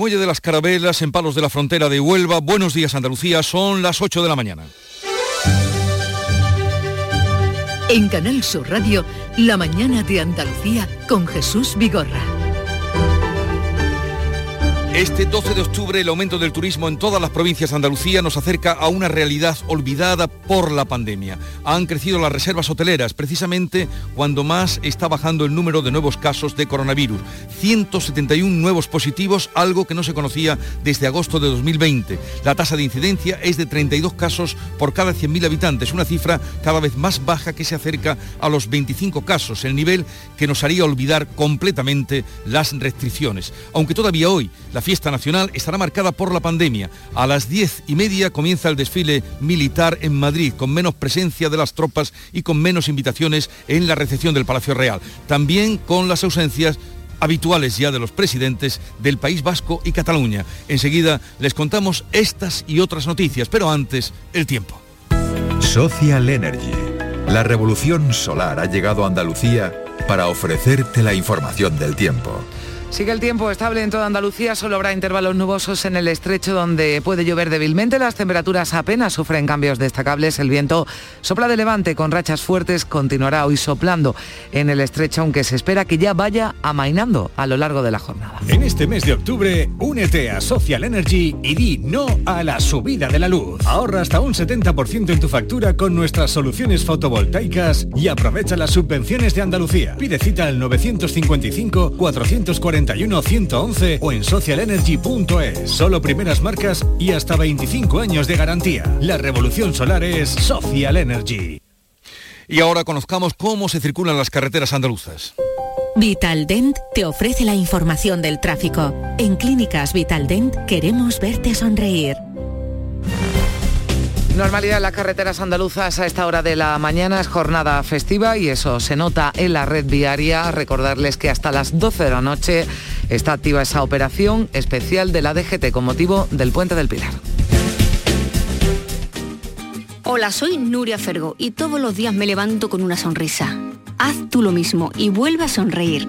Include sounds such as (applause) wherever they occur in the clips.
Muelle de las Carabelas, en Palos de la Frontera de Huelva. Buenos días Andalucía, son las 8 de la mañana. En Canal Sur Radio, La mañana de Andalucía con Jesús Vigorra. Este 12 de octubre el aumento del turismo en todas las provincias de Andalucía nos acerca a una realidad olvidada por la pandemia. Han crecido las reservas hoteleras precisamente cuando más está bajando el número de nuevos casos de coronavirus. 171 nuevos positivos, algo que no se conocía desde agosto de 2020. La tasa de incidencia es de 32 casos por cada 100.000 habitantes, una cifra cada vez más baja que se acerca a los 25 casos, el nivel que nos haría olvidar completamente las restricciones. Aunque todavía hoy fiesta nacional estará marcada por la pandemia. A las diez y media comienza el desfile militar en Madrid, con menos presencia de las tropas y con menos invitaciones en la recepción del Palacio Real. También con las ausencias habituales ya de los presidentes del País Vasco y Cataluña. Enseguida les contamos estas y otras noticias, pero antes el tiempo. Social Energy. La revolución solar ha llegado a Andalucía para ofrecerte la información del tiempo. Sigue el tiempo estable en toda Andalucía, solo habrá intervalos nubosos en el estrecho donde puede llover débilmente. Las temperaturas apenas sufren cambios destacables. El viento sopla de levante con rachas fuertes, continuará hoy soplando en el estrecho, aunque se espera que ya vaya amainando a lo largo de la jornada. En este mes de octubre, únete a Social Energy y di no a la subida de la luz. Ahorra hasta un 70% en tu factura con nuestras soluciones fotovoltaicas y aprovecha las subvenciones de Andalucía. Pide cita al 955 440 111 o en socialenergy.es. Solo primeras marcas y hasta 25 años de garantía. La revolución solar es Social Energy. Y ahora conozcamos cómo se circulan las carreteras andaluzas. Vitaldent te ofrece la información del tráfico. En Clínicas Vitaldent queremos verte sonreír. Normalidad en las carreteras andaluzas a esta hora de la mañana es jornada festiva y eso se nota en la red viaria. Recordarles que hasta las 12 de la noche está activa esa operación especial de la DGT con motivo del Puente del Pilar. Hola, soy Nuria Fergo y todos los días me levanto con una sonrisa. Haz tú lo mismo y vuelve a sonreír.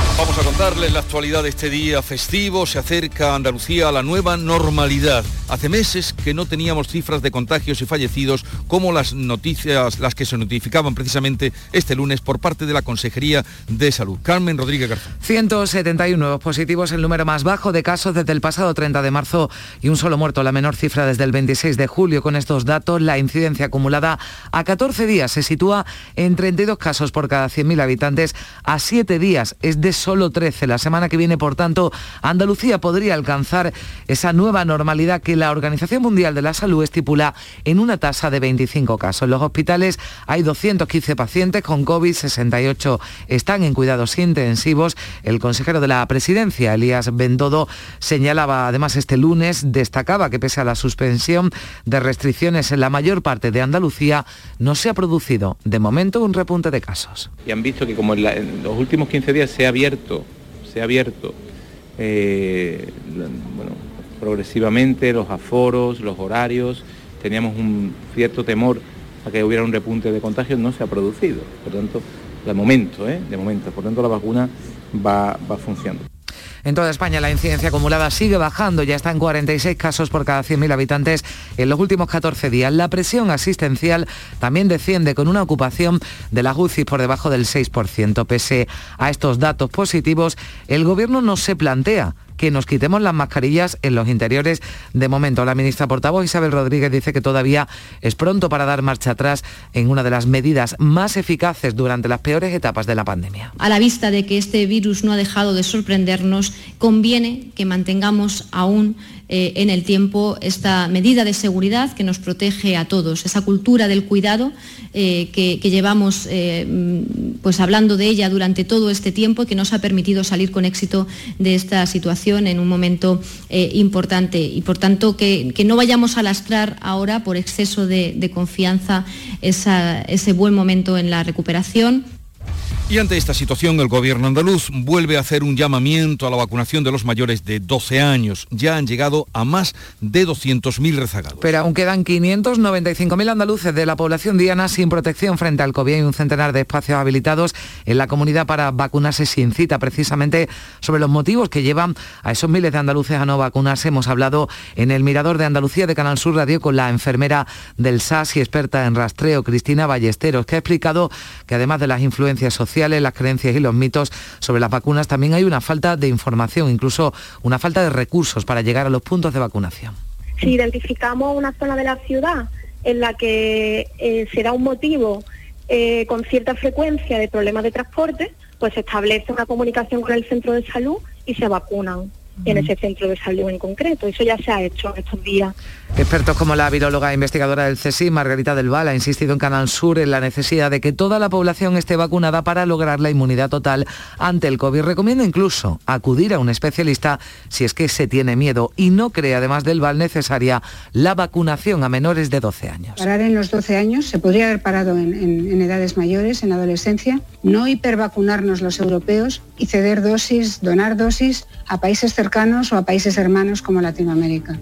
Vamos a contarles la actualidad de este día festivo. Se acerca Andalucía a la nueva normalidad. Hace meses que no teníamos cifras de contagios y fallecidos como las noticias, las que se notificaban precisamente este lunes por parte de la Consejería de Salud. Carmen Rodríguez Garzón. 171 nuevos positivos, el número más bajo de casos desde el pasado 30 de marzo y un solo muerto, la menor cifra desde el 26 de julio. Con estos datos, la incidencia acumulada a 14 días se sitúa en 32 casos por cada 100.000 habitantes. A 7 días es de solo 13. La semana que viene, por tanto, Andalucía podría alcanzar esa nueva normalidad que la Organización Mundial de la Salud estipula en una tasa de 25 casos. En los hospitales hay 215 pacientes con COVID, 68 están en cuidados intensivos. El consejero de la presidencia, Elías Bendodo, señalaba además este lunes, destacaba que pese a la suspensión de restricciones en la mayor parte de Andalucía, no se ha producido de momento un repunte de casos. Y han visto que como en, en los últimos 15 días se ha abierto se ha abierto eh, bueno, progresivamente los aforos, los horarios, teníamos un cierto temor a que hubiera un repunte de contagios, no se ha producido. Por tanto, de momento, ¿eh? de momento, por tanto la vacuna va, va funcionando. En toda España la incidencia acumulada sigue bajando, ya está en 46 casos por cada 100.000 habitantes en los últimos 14 días. La presión asistencial también desciende con una ocupación de la UCI por debajo del 6%. Pese a estos datos positivos, el Gobierno no se plantea que nos quitemos las mascarillas en los interiores de momento. La ministra portavoz Isabel Rodríguez dice que todavía es pronto para dar marcha atrás en una de las medidas más eficaces durante las peores etapas de la pandemia. A la vista de que este virus no ha dejado de sorprendernos, conviene que mantengamos aún eh, en el tiempo esta medida de seguridad que nos protege a todos, esa cultura del cuidado eh, que, llevamos eh, pues hablando de ella durante todo este tiempo y que nos ha permitido salir con éxito de esta situación en un momento importante y por tanto que, no vayamos a lastrar ahora por exceso de, confianza ese buen momento en la recuperación. Y ante esta situación, el gobierno andaluz vuelve a hacer un llamamiento a la vacunación de los mayores de 12 años. Ya han llegado a más de 200.000 rezagados. Pero aún quedan 595.000 andaluces de la población diana sin protección frente al COVID y un centenar de espacios habilitados en la comunidad para vacunarse sin cita. Precisamente sobre los motivos que llevan a esos miles de andaluces a no vacunarse, hemos hablado en el Mirador de Andalucía de Canal Sur Radio con la enfermera del SAS y experta en rastreo, Cristina Ballesteros, que ha explicado que además de las influencias sociales, las creencias y los mitos sobre las vacunas, también hay una falta de información, incluso una falta de recursos para llegar a los puntos de vacunación. Si identificamos una zona de la ciudad en la que eh, será un motivo eh, con cierta frecuencia de problemas de transporte, pues se establece una comunicación con el centro de salud y se vacunan en ese centro de salud en concreto. Eso ya se ha hecho estos días. Expertos como la viróloga e investigadora del CSI, Margarita del Val, ha insistido en Canal Sur en la necesidad de que toda la población esté vacunada para lograr la inmunidad total ante el COVID. Recomienda incluso acudir a un especialista si es que se tiene miedo y no cree, además del Val, necesaria la vacunación a menores de 12 años. Parar en los 12 años, se podría haber parado en, en edades mayores, en adolescencia, no hipervacunarnos los europeos y ceder dosis, donar dosis a países cercanos o a países hermanos como Latinoamérica.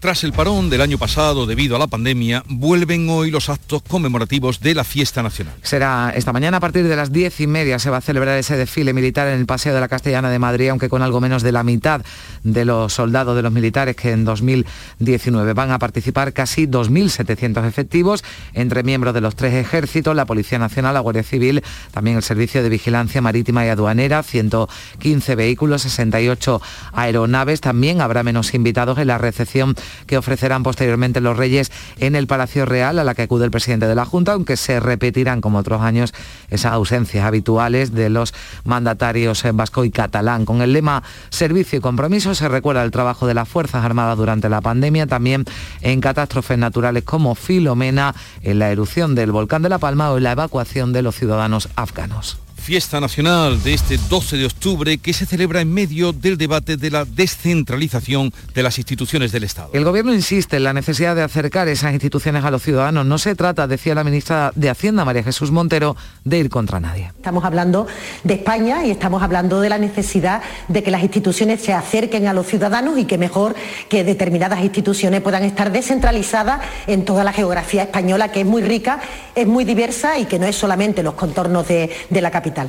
Tras el parón del año pasado debido a la pandemia, vuelven hoy los actos conmemorativos de la fiesta nacional. Será esta mañana a partir de las diez y media se va a celebrar ese desfile militar en el Paseo de la Castellana de Madrid, aunque con algo menos de la mitad de los soldados de los militares que en 2019 van a participar casi 2.700 efectivos entre miembros de los tres ejércitos, la Policía Nacional, la Guardia Civil, también el Servicio de Vigilancia Marítima y Aduanera, 115 vehículos, 68 aeronaves. También habrá menos invitados en la recepción que ofrecerán posteriormente los Reyes en el Palacio Real, a la que acude el presidente de la Junta, aunque se repetirán como otros años esas ausencias habituales de los mandatarios vasco y catalán. Con el lema Servicio y Compromiso se recuerda el trabajo de las Fuerzas Armadas durante la pandemia, también en catástrofes naturales como Filomena, en la erupción del volcán de La Palma o en la evacuación de los ciudadanos afganos fiesta nacional de este 12 de octubre que se celebra en medio del debate de la descentralización de las instituciones del Estado. El Gobierno insiste en la necesidad de acercar esas instituciones a los ciudadanos. No se trata, decía la ministra de Hacienda, María Jesús Montero, de ir contra nadie. Estamos hablando de España y estamos hablando de la necesidad de que las instituciones se acerquen a los ciudadanos y que mejor que determinadas instituciones puedan estar descentralizadas en toda la geografía española, que es muy rica, es muy diversa y que no es solamente los contornos de, de la capital.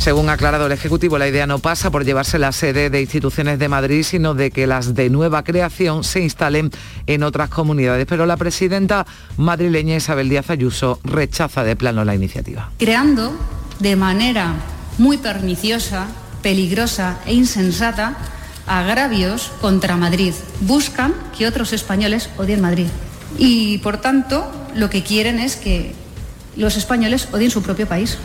Según ha aclarado el Ejecutivo, la idea no pasa por llevarse la sede de instituciones de Madrid, sino de que las de nueva creación se instalen en otras comunidades. Pero la presidenta madrileña Isabel Díaz Ayuso rechaza de plano la iniciativa. Creando de manera muy perniciosa, peligrosa e insensata agravios contra Madrid. Buscan que otros españoles odien Madrid. Y por tanto, lo que quieren es que los españoles odien su propio país.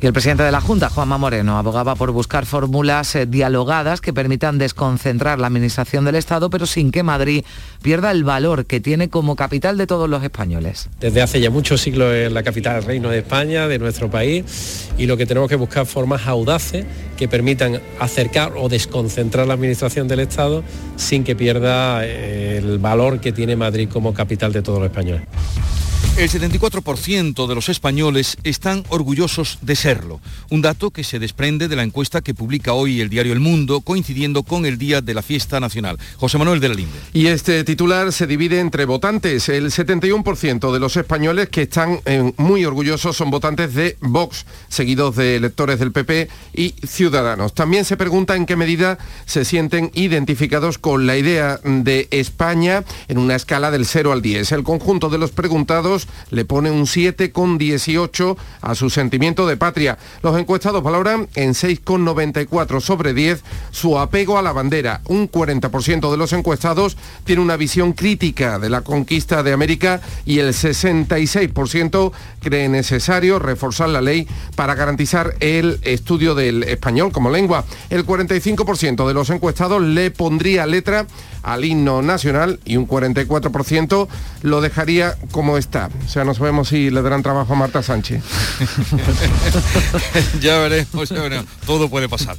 Y el presidente de la Junta, Juanma Moreno, abogaba por buscar fórmulas eh, dialogadas que permitan desconcentrar la administración del Estado, pero sin que Madrid pierda el valor que tiene como capital de todos los españoles. Desde hace ya muchos siglos es la capital del reino de España, de nuestro país, y lo que tenemos que buscar formas audaces que permitan acercar o desconcentrar la administración del Estado sin que pierda eh, el valor que tiene Madrid como capital de todos los españoles. El 74% de los españoles están orgullosos de serlo, un dato que se desprende de la encuesta que publica hoy el diario El Mundo, coincidiendo con el día de la fiesta nacional. José Manuel de la Linde. Y este titular se divide entre votantes. El 71% de los españoles que están muy orgullosos son votantes de Vox, seguidos de electores del PP y Ciudadanos. También se pregunta en qué medida se sienten identificados con la idea de España en una escala del 0 al 10. El conjunto de los preguntados le pone un 7,18 a su sentimiento de patria. Los encuestados valoran en 6,94 sobre 10 su apego a la bandera. Un 40% de los encuestados tiene una visión crítica de la conquista de América y el 66% cree necesario reforzar la ley para garantizar el estudio del español como lengua. El 45% de los encuestados le pondría letra al himno nacional y un 44% lo dejaría como está. O sea, no sabemos si le darán trabajo a Marta Sánchez. (laughs) ya veremos, ya veremos. Todo puede pasar.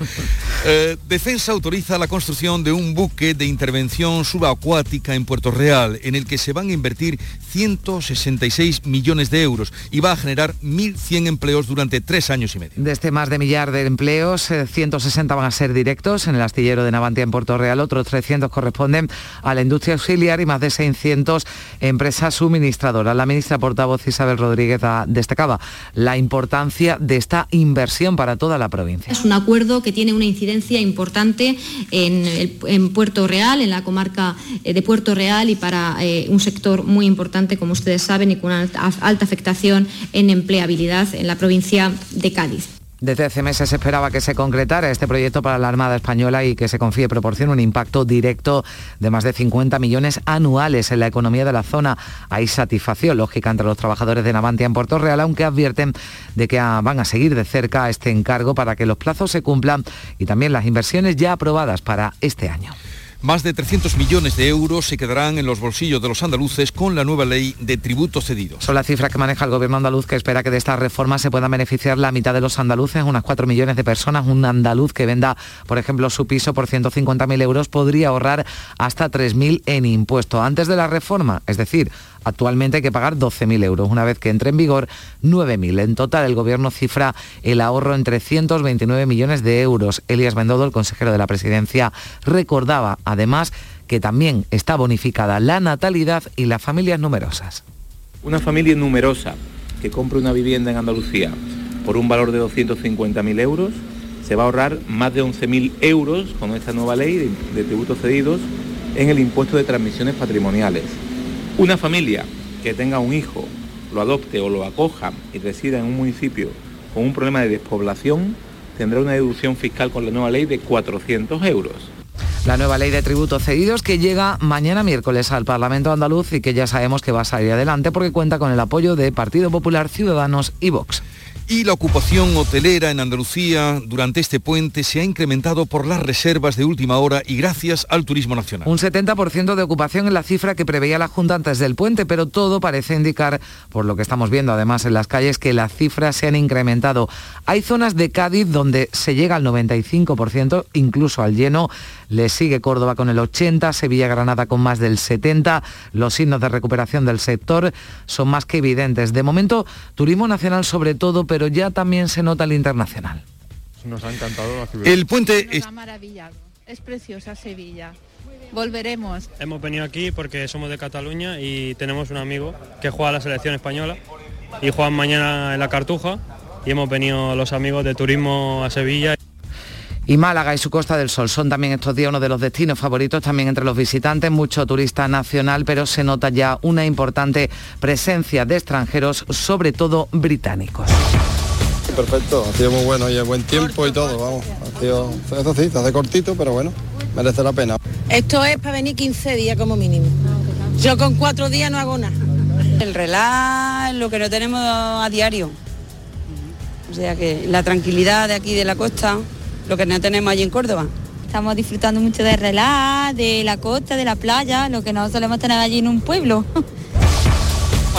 Eh, Defensa autoriza la construcción de un buque de intervención subacuática en Puerto Real, en el que se van a invertir 166 millones de euros y va a generar 1.100 empleos durante tres años y medio. De este más de millar de empleos, 160 eh, van a ser directos en el astillero de Navantia en Puerto Real, otros 300 corresponden a la industria auxiliar y más de 600 empresas suministradoras. La ministra portavoz Isabel Rodríguez destacaba la importancia de esta inversión para toda la provincia. Es un acuerdo que tiene una incidencia importante en, Puerto Real, en la comarca eh, de Puerto Real y para eh, un sector muy importante, como ustedes saben, y con una alta afectación en empleabilidad en la provincia de Cádiz. Desde hace meses se esperaba que se concretara este proyecto para la Armada Española y que se confíe proporcione un impacto directo de más de 50 millones anuales en la economía de la zona. Hay satisfacción lógica entre los trabajadores de Navantia en Puerto Real, aunque advierten de que van a seguir de cerca este encargo para que los plazos se cumplan y también las inversiones ya aprobadas para este año. Más de 300 millones de euros se quedarán en los bolsillos de los andaluces con la nueva ley de tributos cedidos. Son las cifras que maneja el gobierno andaluz que espera que de esta reforma se puedan beneficiar la mitad de los andaluces, unas 4 millones de personas. Un andaluz que venda, por ejemplo, su piso por 150.000 euros podría ahorrar hasta 3.000 en impuesto. Antes de la reforma, es decir, Actualmente hay que pagar 12.000 euros. Una vez que entre en vigor, 9.000. En total, el Gobierno cifra el ahorro en 329 millones de euros. Elías Bendodo, el consejero de la Presidencia, recordaba además que también está bonificada la natalidad y las familias numerosas. Una familia numerosa que compre una vivienda en Andalucía por un valor de 250.000 euros se va a ahorrar más de 11.000 euros con esta nueva ley de tributos cedidos en el impuesto de transmisiones patrimoniales. Una familia que tenga un hijo, lo adopte o lo acoja y resida en un municipio con un problema de despoblación, tendrá una deducción fiscal con la nueva ley de 400 euros. La nueva ley de tributos cedidos que llega mañana miércoles al Parlamento andaluz y que ya sabemos que va a salir adelante porque cuenta con el apoyo de Partido Popular, Ciudadanos y Vox. Y la ocupación hotelera en Andalucía durante este puente se ha incrementado por las reservas de última hora y gracias al turismo nacional. Un 70% de ocupación en la cifra que preveía la Junta antes del puente, pero todo parece indicar, por lo que estamos viendo además en las calles, que las cifras se han incrementado. Hay zonas de Cádiz donde se llega al 95%, incluso al lleno. Le sigue Córdoba con el 80%, Sevilla Granada con más del 70%. Los signos de recuperación del sector son más que evidentes. De momento, turismo nacional sobre todo, pero ya también se nota el internacional. Nos ha encantado la ciudad. El puente es... maravillado. Es preciosa Sevilla. Volveremos. Hemos venido aquí porque somos de Cataluña y tenemos un amigo que juega a la selección española y juegan mañana en la Cartuja y hemos venido los amigos de turismo a Sevilla. Y Málaga y su Costa del Sol son también estos días uno de los destinos favoritos también entre los visitantes, mucho turista nacional, pero se nota ya una importante presencia de extranjeros, sobre todo británicos. Perfecto, ha sido muy bueno y el buen tiempo y todo, vamos. Ha sido, eso sí, de cortito, pero bueno, merece la pena. Esto es para venir 15 días como mínimo. Yo con cuatro días no hago nada. El relax, lo que no tenemos a diario. O sea que la tranquilidad de aquí de la costa lo que no tenemos allí en Córdoba. Estamos disfrutando mucho de relax, de la costa, de la playa, lo que no solemos tener allí en un pueblo. (laughs)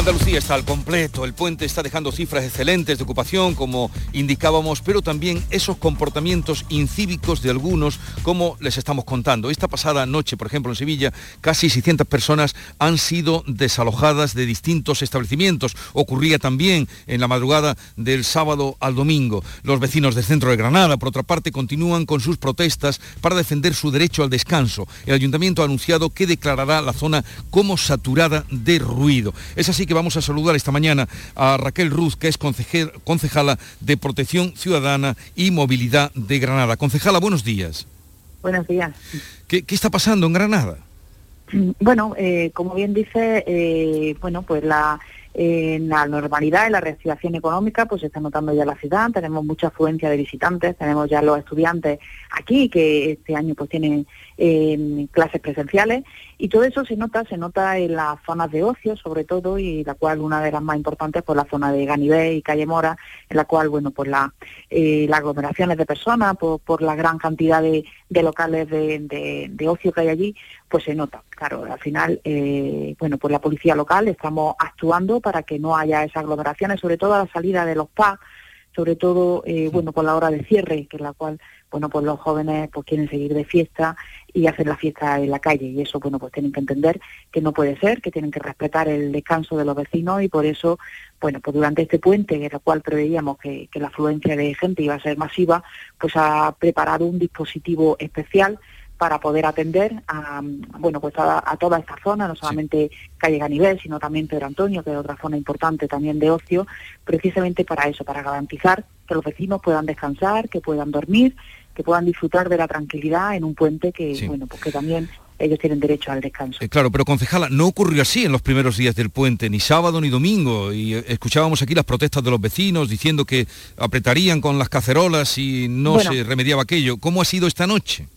Andalucía está al completo, el puente está dejando cifras excelentes de ocupación, como indicábamos, pero también esos comportamientos incívicos de algunos, como les estamos contando. Esta pasada noche, por ejemplo, en Sevilla, casi 600 personas han sido desalojadas de distintos establecimientos. Ocurría también en la madrugada del sábado al domingo. Los vecinos del centro de Granada, por otra parte, continúan con sus protestas para defender su derecho al descanso. El ayuntamiento ha anunciado que declarará la zona como saturada de ruido. Es así que vamos a saludar esta mañana a Raquel Ruz, que es concejala de Protección Ciudadana y Movilidad de Granada. Concejala, buenos días. Buenos días. ¿Qué, está pasando en Granada? Bueno, eh, como bien dice, eh, bueno, pues la, en la normalidad, en la reactivación económica, pues se está notando ya la ciudad, tenemos mucha afluencia de visitantes, tenemos ya los estudiantes aquí que este año pues tienen eh, clases presenciales Y todo eso se nota, se nota en las zonas de ocio, sobre todo, y la cual una de las más importantes, pues la zona de Ganivé y Calle Mora, en la cual, bueno, pues la, eh, las aglomeraciones de personas, por, por la gran cantidad de, de locales de, de, de ocio que hay allí, pues se nota. Claro, al final, eh, bueno, pues la policía local estamos actuando para que no haya esas aglomeraciones, sobre todo a la salida de los PAC, sobre todo, eh, bueno, por la hora de cierre, que es la cual, bueno, pues los jóvenes pues quieren seguir de fiesta y hacer la fiesta en la calle. Y eso, bueno, pues tienen que entender que no puede ser, que tienen que respetar el descanso de los vecinos y por eso, bueno, pues durante este puente, en el cual preveíamos que, que la afluencia de gente iba a ser masiva, pues ha preparado un dispositivo especial para poder atender a, bueno, pues a, a toda esta zona, no solamente calle Ganivel, sino también Pedro Antonio, que es otra zona importante también de ocio, precisamente para eso, para garantizar que los vecinos puedan descansar, que puedan dormir, que puedan disfrutar de la tranquilidad en un puente que, bueno, pues que también ellos tienen derecho al descanso. Eh, claro, pero concejala, no ocurrió así en los primeros días del puente, ni sábado ni domingo, y eh, escuchábamos aquí las protestas de los vecinos diciendo que apretarían con las cacerolas y no Bueno. se remediaba aquello. ¿Cómo ha sido esta noche?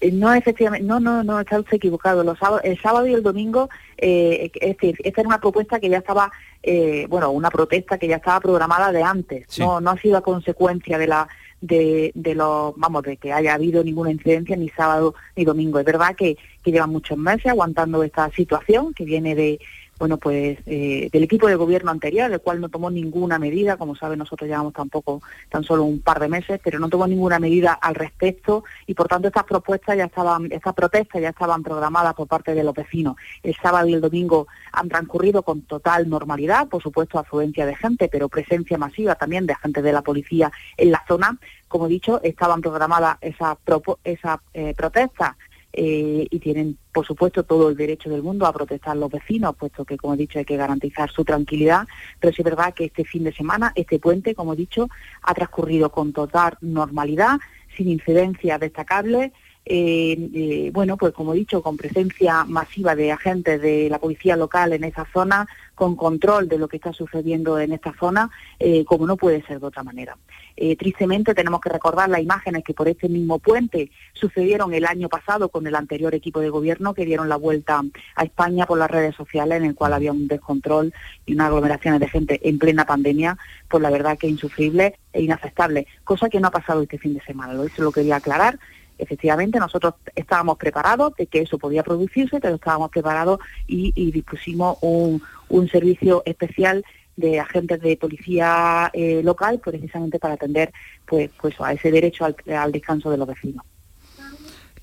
Eh, No, efectivamente, no, no, no, está usted equivocado. Los sábados, el sábado y el domingo, eh, es decir, esta era una propuesta que ya estaba, eh, bueno, una protesta que ya estaba programada de antes. No, no ha sido a consecuencia de la, de, de los, vamos, de que haya habido ninguna incidencia ni sábado ni domingo. Es verdad que, que llevan muchos meses aguantando esta situación que viene de, bueno, pues eh, del equipo de gobierno anterior, el cual no tomó ninguna medida, como saben nosotros llevamos tampoco tan solo un par de meses, pero no tomó ninguna medida al respecto y por tanto estas propuestas ya estaban, estas protestas ya estaban programadas por parte de los vecinos. El sábado y el domingo han transcurrido con total normalidad, por supuesto afluencia de gente, pero presencia masiva también de agentes de la policía en la zona. Como he dicho, estaban programadas esas esas, eh, protestas eh, y tienen, por supuesto, todo el derecho del mundo a protestar los vecinos, puesto que, como he dicho, hay que garantizar su tranquilidad. Pero sí es verdad que este fin de semana, este puente, como he dicho, ha transcurrido con total normalidad, sin incidencias destacables. eh, eh, bueno, pues como he dicho, con presencia masiva de agentes de la policía local en esa zona, con control de lo que está sucediendo en esta zona, eh, como no puede ser de otra manera. Eh, tristemente tenemos que recordar las imágenes que por este mismo puente sucedieron el año pasado con el anterior equipo de gobierno que dieron la vuelta a España por las redes sociales en el cual había un descontrol y unas aglomeraciones de gente en plena pandemia, pues la verdad que insufrible e inaceptable, cosa que no ha pasado este fin de semana, eso lo quería aclarar. Efectivamente, nosotros estábamos preparados de que eso podía producirse, pero estábamos preparados y, dispusimos un, servicio especial de agentes de policía eh, local precisamente para atender pues, pues a ese derecho al descanso de los vecinos.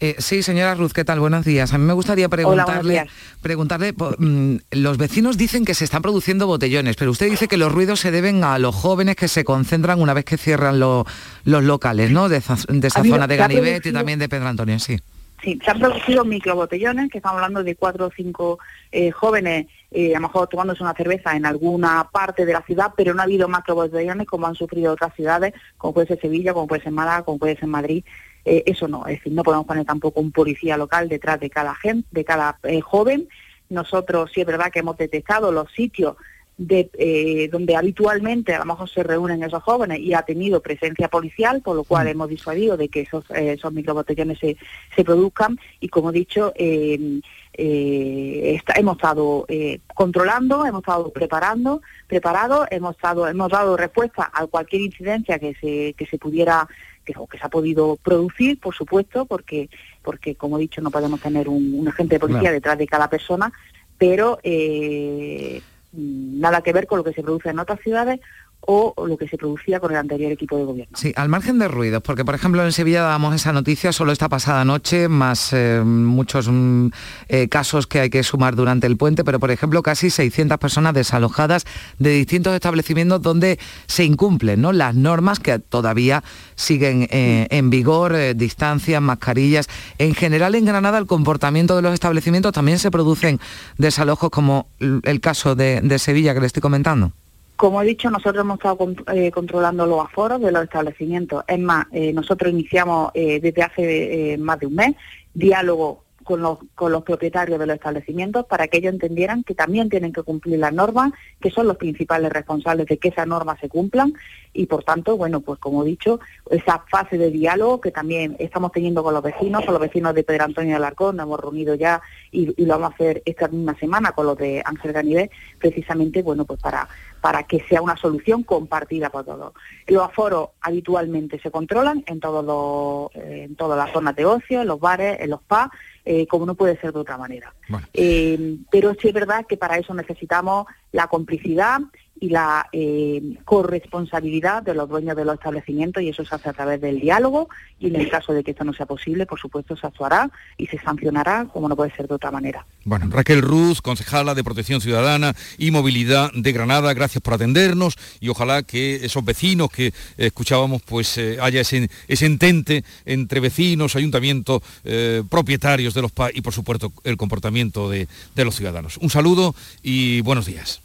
Eh, sí, señora Ruz, ¿qué tal? Buenos días. A mí me gustaría preguntarle, preguntarle mm, los vecinos dicen que se están produciendo botellones, pero usted dice que los ruidos se deben a los jóvenes que se concentran una vez que cierran lo- los locales, ¿no? De esa, de zona de Ganivet y también de Pedro Antonio, sí. Sí, se han producido microbotellones, que estamos hablando de cuatro o cinco eh, jóvenes, eh, a lo mejor tomándose una cerveza en alguna parte de la ciudad, pero no ha habido macrobotellones como han sufrido otras ciudades, como puede ser Sevilla, como puede ser Málaga, como puede ser Madrid. Eh, eso no, es decir, no podemos poner tampoco un policía local detrás de cada gente, de cada eh, joven. Nosotros sí es verdad que hemos detectado los sitios de, eh, donde habitualmente a lo mejor se reúnen esos jóvenes y ha tenido presencia policial, por lo cual hemos disuadido de que esos, eh, esos microbotellones se, se produzcan y como he dicho, eh, está- hemos estado eh, controlando, hemos estado preparando, preparados, hemos estado, hemos dado respuesta a cualquier incidencia que se, que se pudiera que, o que se ha podido producir, por supuesto, porque, porque como he dicho, no podemos tener un, un agente de policía detrás de cada persona, pero eh, nada que ver con lo que se produce en otras ciudades o, lo que se producía con el anterior equipo de gobierno. Sí, al margen de ruidos, porque por ejemplo en Sevilla dábamos esa noticia solo esta pasada noche, más eh, muchos mm, eh, casos que hay que sumar durante el puente, pero por ejemplo casi 600 personas desalojadas de distintos establecimientos donde se incumplen ¿no? las normas que todavía siguen eh, en vigor, distancias, mascarillas. En general en Granada el comportamiento de los establecimientos también se producen desalojos como el caso de Sevilla que le estoy comentando. Como he dicho, nosotros hemos estado eh, controlando los aforos de los establecimientos. Es más, eh, nosotros iniciamos eh, desde hace eh, más de un mes diálogo con los, con los propietarios de los establecimientos para que ellos entendieran que también tienen que cumplir las normas, que son los principales responsables de que esas normas se cumplan y por tanto, bueno, pues como he dicho, esa fase de diálogo que también estamos teniendo con los vecinos, con los vecinos de Pedro Antonio de Alarcón, nos hemos reunido ya y, y lo vamos a hacer esta misma semana con los de Ángel Ganivet, precisamente, bueno, pues para para que sea una solución compartida por todos. Los aforos habitualmente se controlan en todos los, eh, en todas las zonas de ocio, en los bares, en los pubs, eh, como no puede ser de otra manera. Eh, pero sí es verdad que para eso necesitamos la complicidad y la eh, corresponsabilidad de los dueños de los establecimientos y eso se hace a través del diálogo y en el caso de que esto no sea posible, por supuesto, se actuará y se sancionará como no puede ser de otra manera. Bueno, Raquel Ruz, concejala de Protección Ciudadana y Movilidad de Granada, gracias por atendernos y ojalá que esos vecinos que escuchábamos pues eh, haya ese, ese, entente entre vecinos, ayuntamientos, eh, propietarios de los PA y por supuesto el comportamiento de, de los ciudadanos. Un saludo y buenos días.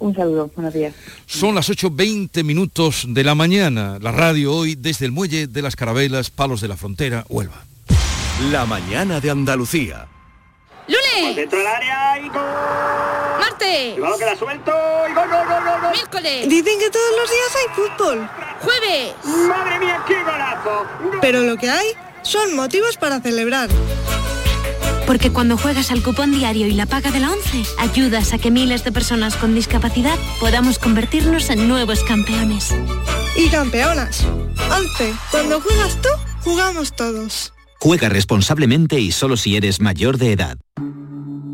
Un saludo, buenos días. Son las 8.20 minutos de la mañana. La radio hoy desde el muelle de las Carabelas, Palos de la Frontera, Huelva. La mañana de Andalucía. ¡Lunes! Dentro del área y gol. ¡Martes! Que la suelto y gol, gol, gol, gol, gol. ¡Miércoles! Dicen que todos los días hay fútbol. ¡Jueves! ¡Madre mía, qué golazo! Pero lo que hay son motivos para celebrar. Porque cuando juegas al cupón diario y la paga de la 11, ayudas a que miles de personas con discapacidad podamos convertirnos en nuevos campeones. Y campeonas. 11. Cuando juegas tú, jugamos todos. Juega responsablemente y solo si eres mayor de edad.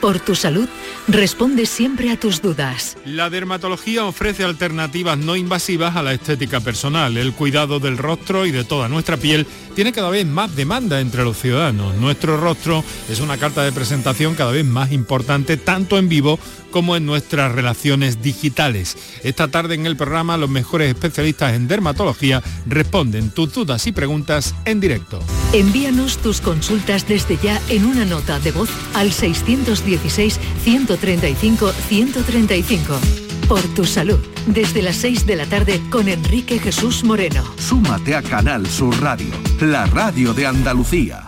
por tu salud, responde siempre a tus dudas. La dermatología ofrece alternativas no invasivas a la estética personal. El cuidado del rostro y de toda nuestra piel tiene cada vez más demanda entre los ciudadanos. Nuestro rostro es una carta de presentación cada vez más importante tanto en vivo como en nuestras relaciones digitales. Esta tarde en el programa los mejores especialistas en dermatología responden tus dudas y preguntas en directo. Envíanos tus consultas desde ya en una nota de voz al 616 135 135. Por tu salud, desde las 6 de la tarde con Enrique Jesús Moreno. Súmate a Canal Sur Radio, la radio de Andalucía.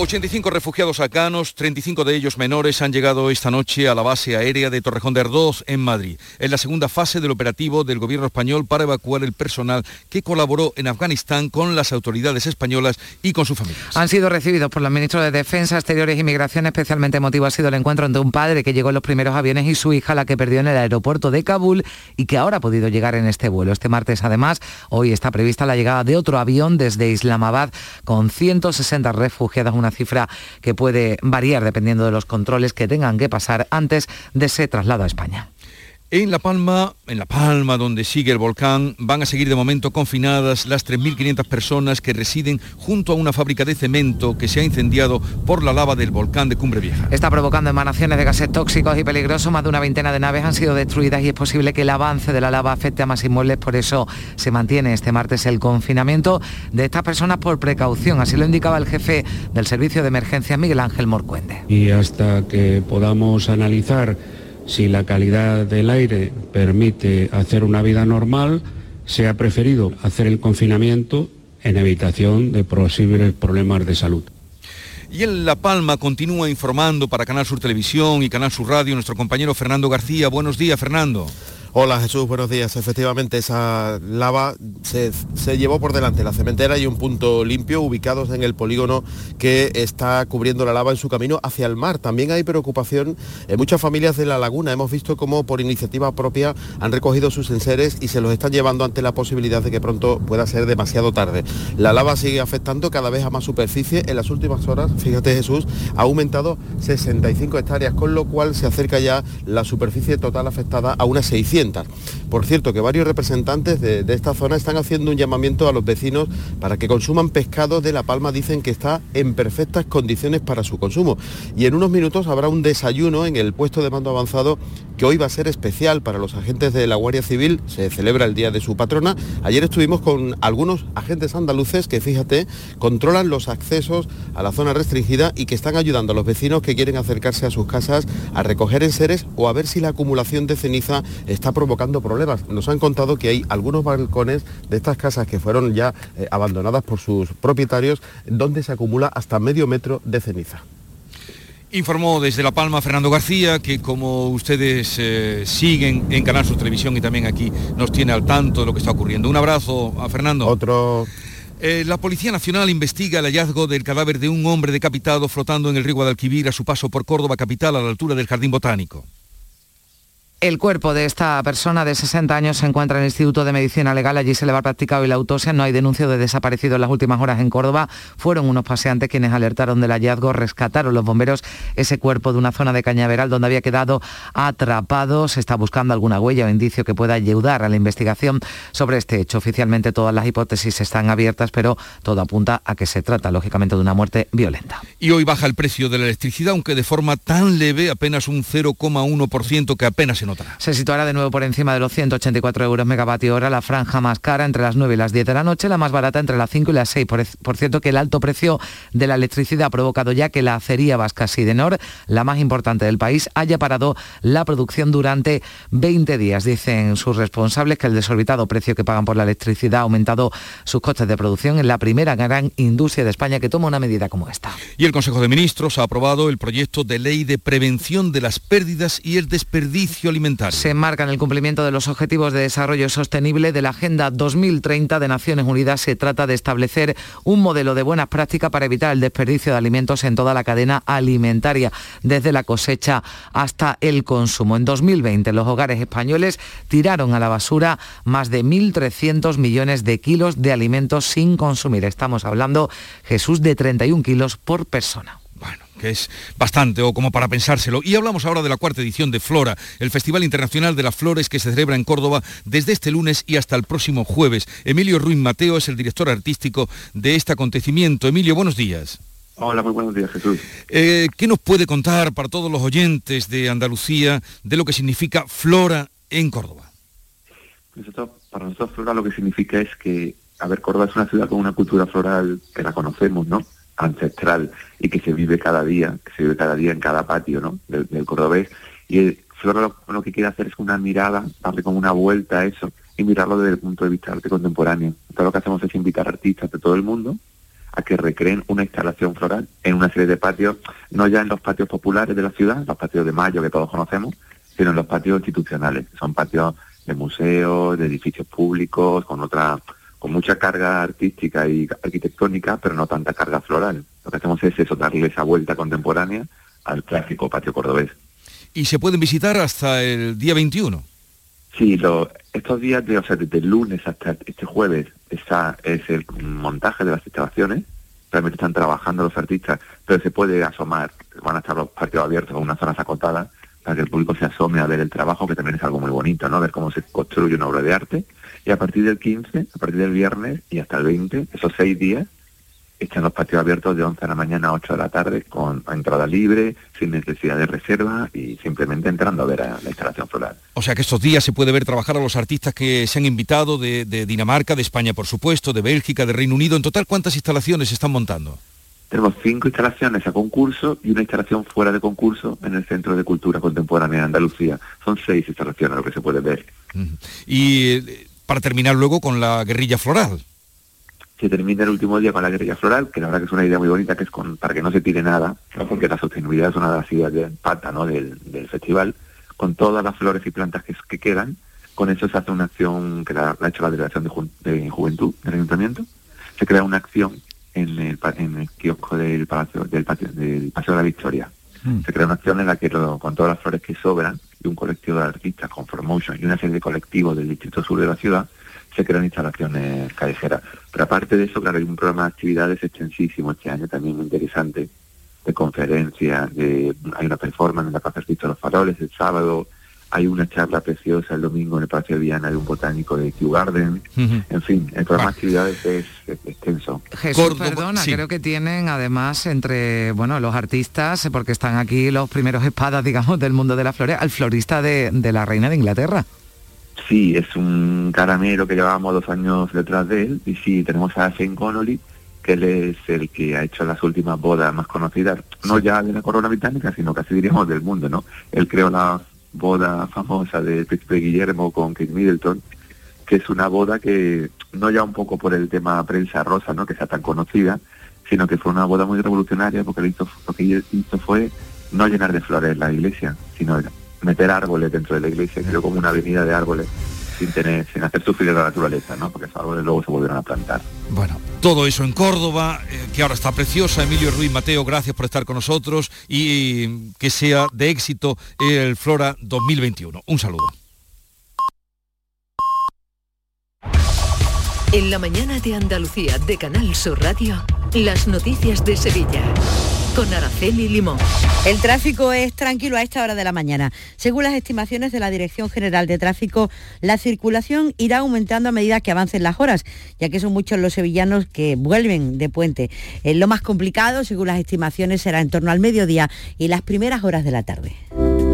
85 refugiados afganos, 35 de ellos menores, han llegado esta noche a la base aérea de Torrejón de Ardoz, en Madrid. Es la segunda fase del operativo del gobierno español para evacuar el personal que colaboró en Afganistán con las autoridades españolas y con sus familias. Han sido recibidos por los ministros de Defensa, Exteriores y Migración. Especialmente emotivo ha sido el encuentro entre un padre que llegó en los primeros aviones y su hija, la que perdió en el aeropuerto de Kabul y que ahora ha podido llegar en este vuelo. Este martes, además, hoy está prevista la llegada de otro avión desde Islamabad con 160 refugiados, una cifra que puede variar dependiendo de los controles que tengan que pasar antes de ese traslado a España. En La Palma, en La Palma, donde sigue el volcán, van a seguir de momento confinadas las 3.500 personas que residen junto a una fábrica de cemento que se ha incendiado por la lava del volcán de Cumbre Vieja. Está provocando emanaciones de gases tóxicos y peligrosos. Más de una veintena de naves han sido destruidas y es posible que el avance de la lava afecte a más inmuebles. Por eso se mantiene este martes el confinamiento de estas personas por precaución. Así lo indicaba el jefe del Servicio de Emergencias, Miguel Ángel Morcuende. Y hasta que podamos analizar si la calidad del aire permite hacer una vida normal, se ha preferido hacer el confinamiento en evitación de posibles problemas de salud. Y en La Palma continúa informando para Canal Sur Televisión y Canal Sur Radio nuestro compañero Fernando García. Buenos días, Fernando. Hola Jesús, buenos días. Efectivamente, esa lava se, se, llevó por delante la cementera y un punto limpio ubicados en el polígono que está cubriendo la lava en su camino hacia el mar. También hay preocupación en muchas familias de la laguna. Hemos visto cómo por iniciativa propia han recogido sus enseres y se los están llevando ante la posibilidad de que pronto pueda ser demasiado tarde. La lava sigue afectando cada vez a más superficie. En las últimas horas, fíjate Jesús, ha aumentado 65 hectáreas, con lo cual se acerca ya la superficie total afectada a unas 600 600. Por cierto, que varios representantes de, de esta zona están haciendo un llamamiento a los vecinos para que consuman pescado de La Palma. Dicen que está en perfectas condiciones para su consumo. Y en unos minutos habrá un desayuno en el puesto de mando avanzado que hoy va a ser especial para los agentes de la Guardia Civil. Se celebra el día de su patrona. Ayer estuvimos con algunos agentes andaluces que, fíjate, controlan los accesos a la zona restringida y que están ayudando a los vecinos que quieren acercarse a sus casas a recoger enseres o a ver si la acumulación de ceniza está provocando problemas. Nos han contado que hay algunos balcones de estas casas que fueron ya eh, abandonadas por sus propietarios donde se acumula hasta medio metro de ceniza. Informó desde La Palma Fernando García que como ustedes eh, siguen en Canal Sur Televisión y también aquí nos tiene al tanto de lo que está ocurriendo. Un abrazo a Fernando. Otro. Eh, la Policía Nacional investiga el hallazgo del cadáver de un hombre decapitado flotando en el río Guadalquivir a su paso por Córdoba capital a la altura del Jardín Botánico. El cuerpo de esta persona de 60 años se encuentra en el Instituto de Medicina Legal. Allí se le va practicado la autopsia. No hay denuncio de desaparecido en las últimas horas en Córdoba. Fueron unos paseantes quienes alertaron del hallazgo. Rescataron los bomberos ese cuerpo de una zona de Cañaveral donde había quedado atrapado. Se está buscando alguna huella o indicio que pueda ayudar a la investigación sobre este hecho. Oficialmente todas las hipótesis están abiertas, pero todo apunta a que se trata, lógicamente, de una muerte violenta. Y hoy baja el precio de la electricidad, aunque de forma tan leve, apenas un 0,1% que apenas se Se situará de nuevo por encima de los 184 euros megavatio hora, la franja más cara entre las 9 y las 10 de la noche, la más barata entre las 5 y las 6. Por, por cierto, que el alto precio de la electricidad ha provocado ya que la acería vasca Sidenor, la más importante del país, haya parado la producción durante 20 días. Dicen sus responsables que el desorbitado precio que pagan por la electricidad ha aumentado sus costes de producción en la primera gran industria de España que toma una medida como esta. Y el Consejo de Ministros ha aprobado el proyecto de ley de prevención de las pérdidas y el desperdicio alimentario. Se enmarca en el cumplimiento de los Objetivos de Desarrollo Sostenible de la Agenda 2030 de Naciones Unidas. Se trata de establecer un modelo de buenas prácticas para evitar el desperdicio de alimentos en toda la cadena alimentaria, desde la cosecha hasta el consumo. En 2020 los hogares españoles tiraron a la basura más de 1.300 millones de kilos de alimentos sin consumir. Estamos hablando, Jesús, de 31 kilos por persona que es bastante o como para pensárselo. Y hablamos ahora de la cuarta edición de Flora, el Festival Internacional de las Flores que se celebra en Córdoba desde este lunes y hasta el próximo jueves. Emilio Ruiz Mateo es el director artístico de este acontecimiento. Emilio, buenos días. Hola, muy buenos días, Jesús. Eh, ¿Qué nos puede contar para todos los oyentes de Andalucía de lo que significa Flora en Córdoba? Nosotros, para nosotros Flora lo que significa es que, a ver, Córdoba es una ciudad con una cultura floral que la conocemos, ¿no? Ancestral y que se vive cada día, que se vive cada día en cada patio ¿no? del, cordobés. Y el Flora lo, que quiere hacer es una mirada, darle como una vuelta a eso y mirarlo desde el punto de vista arte contemporáneo. Todo lo que hacemos es invitar artistas de todo el mundo a que recreen una instalación floral en una serie de patios, no ya en los patios populares de la ciudad, los patios de Mayo que todos conocemos, sino en los patios institucionales. Son patios de museos, de edificios públicos, con otra con mucha carga artística y arquitectónica, pero no tanta carga floral. Lo que hacemos es eso, darle esa vuelta contemporánea al clásico patio cordobés. ¿Y se pueden visitar hasta el día 21? Sí, lo, estos días, de, o sea, desde el lunes hasta este jueves, esa es el montaje de las instalaciones. Realmente están trabajando los artistas, pero se puede asomar, van a estar los patios abiertos con unas zonas acotadas para que el público se asome a ver el trabajo, que también es algo muy bonito, ¿no? Ver cómo se construye una obra de arte y a partir del 15, a partir del viernes y hasta el 20, esos seis días, están los patios abiertos de 11 de la mañana a 8 de la tarde con entrada libre, sin necesidad de reserva y simplemente entrando a ver a la instalación floral. O sea que estos días se puede ver trabajar a los artistas que se han invitado de, de Dinamarca, de España por supuesto, de Bélgica, de Reino Unido. En total, ¿cuántas instalaciones se están montando? Tenemos cinco instalaciones a concurso y una instalación fuera de concurso en el Centro de Cultura Contemporánea de Andalucía. Son seis instalaciones lo que se puede ver. Y para terminar luego con la guerrilla floral. Se termina el último día con la guerrilla floral, que la verdad que es una idea muy bonita, que es con, para que no se tire nada, porque la sostenibilidad es una de las ideas de pata ¿no? del, festival, con todas las flores y plantas que, que, quedan, con eso se hace una acción que la, la ha hecho la Delegación de, Ju de, Juventud del Ayuntamiento, se crea una acción en el, en el kiosco del Palacio, del, patio, del Paseo de la Victoria. Mm. Se crea una acción en la que con todas las flores que sobran, y un colectivo de artistas con Formotion y una serie de colectivos del Distrito Sur de la ciudad, se crean instalaciones callejeras. Pero aparte de eso, claro, hay un programa de actividades extensísimo este año, también muy interesante, de conferencias, de, hay una performance en la Plaza de los Faroles el sábado, hay una charla preciosa el domingo en el Palacio de Viana de un botánico de Kew Garden. En fin, el programa de actividades es, extenso. Jesús, perdona, creo que tienen además entre bueno los artistas, porque están aquí los primeros espadas, digamos, del mundo de la flores, al florista de, de la reina de Inglaterra. Sí, es un caramelo que llevábamos dos años detrás de él. Y sí, tenemos a Shane Connolly, que él es el que ha hecho las últimas bodas más conocidas, no ya de la corona británica, sino casi diríamos del mundo, ¿no? Él creó la boda famosa del príncipe Guillermo con Kate Middleton, que es una boda que no ya un poco por el tema prensa rosa, ¿no? Que sea tan conocida, sino que fue una boda muy revolucionaria porque lo, que hizo fue no llenar de flores la iglesia, sino meter árboles dentro de la iglesia, como una avenida de árboles sin tener, sin hacer sufrir a la naturaleza, ¿no? Porque esos árboles luego se volvieron a plantar. Bueno, todo eso en Córdoba, eh, que ahora está preciosa. Emilio Ruiz Mateo, gracias por estar con nosotros y que sea de éxito el Flora 2021. Un saludo. En la mañana de Andalucía de Canal Sur Radio, las noticias de Sevilla. Con Araceli Limón. El tráfico es tranquilo a esta hora de la mañana. Según las estimaciones de la Dirección General de Tráfico, la circulación irá aumentando a medida que avancen las horas, ya que son muchos los sevillanos que vuelven de puente. Eh, lo más complicado, según las estimaciones, será en torno al mediodía y las primeras horas de la tarde.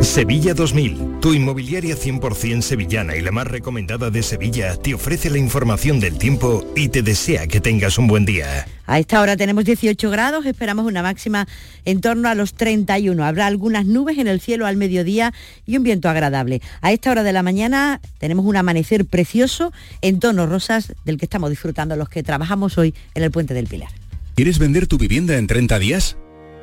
Sevilla 2000, tu inmobiliaria 100% sevillana y la más recomendada de Sevilla, te ofrece la información del tiempo y te desea que tengas un buen día. A esta hora tenemos 18 grados, esperamos una máxima en torno a los 31. Habrá algunas nubes en el cielo al mediodía y un viento agradable. A esta hora de la mañana tenemos un amanecer precioso en tonos rosas del que estamos disfrutando los que trabajamos hoy en el Puente del Pilar. ¿Quieres vender tu vivienda en 30 días?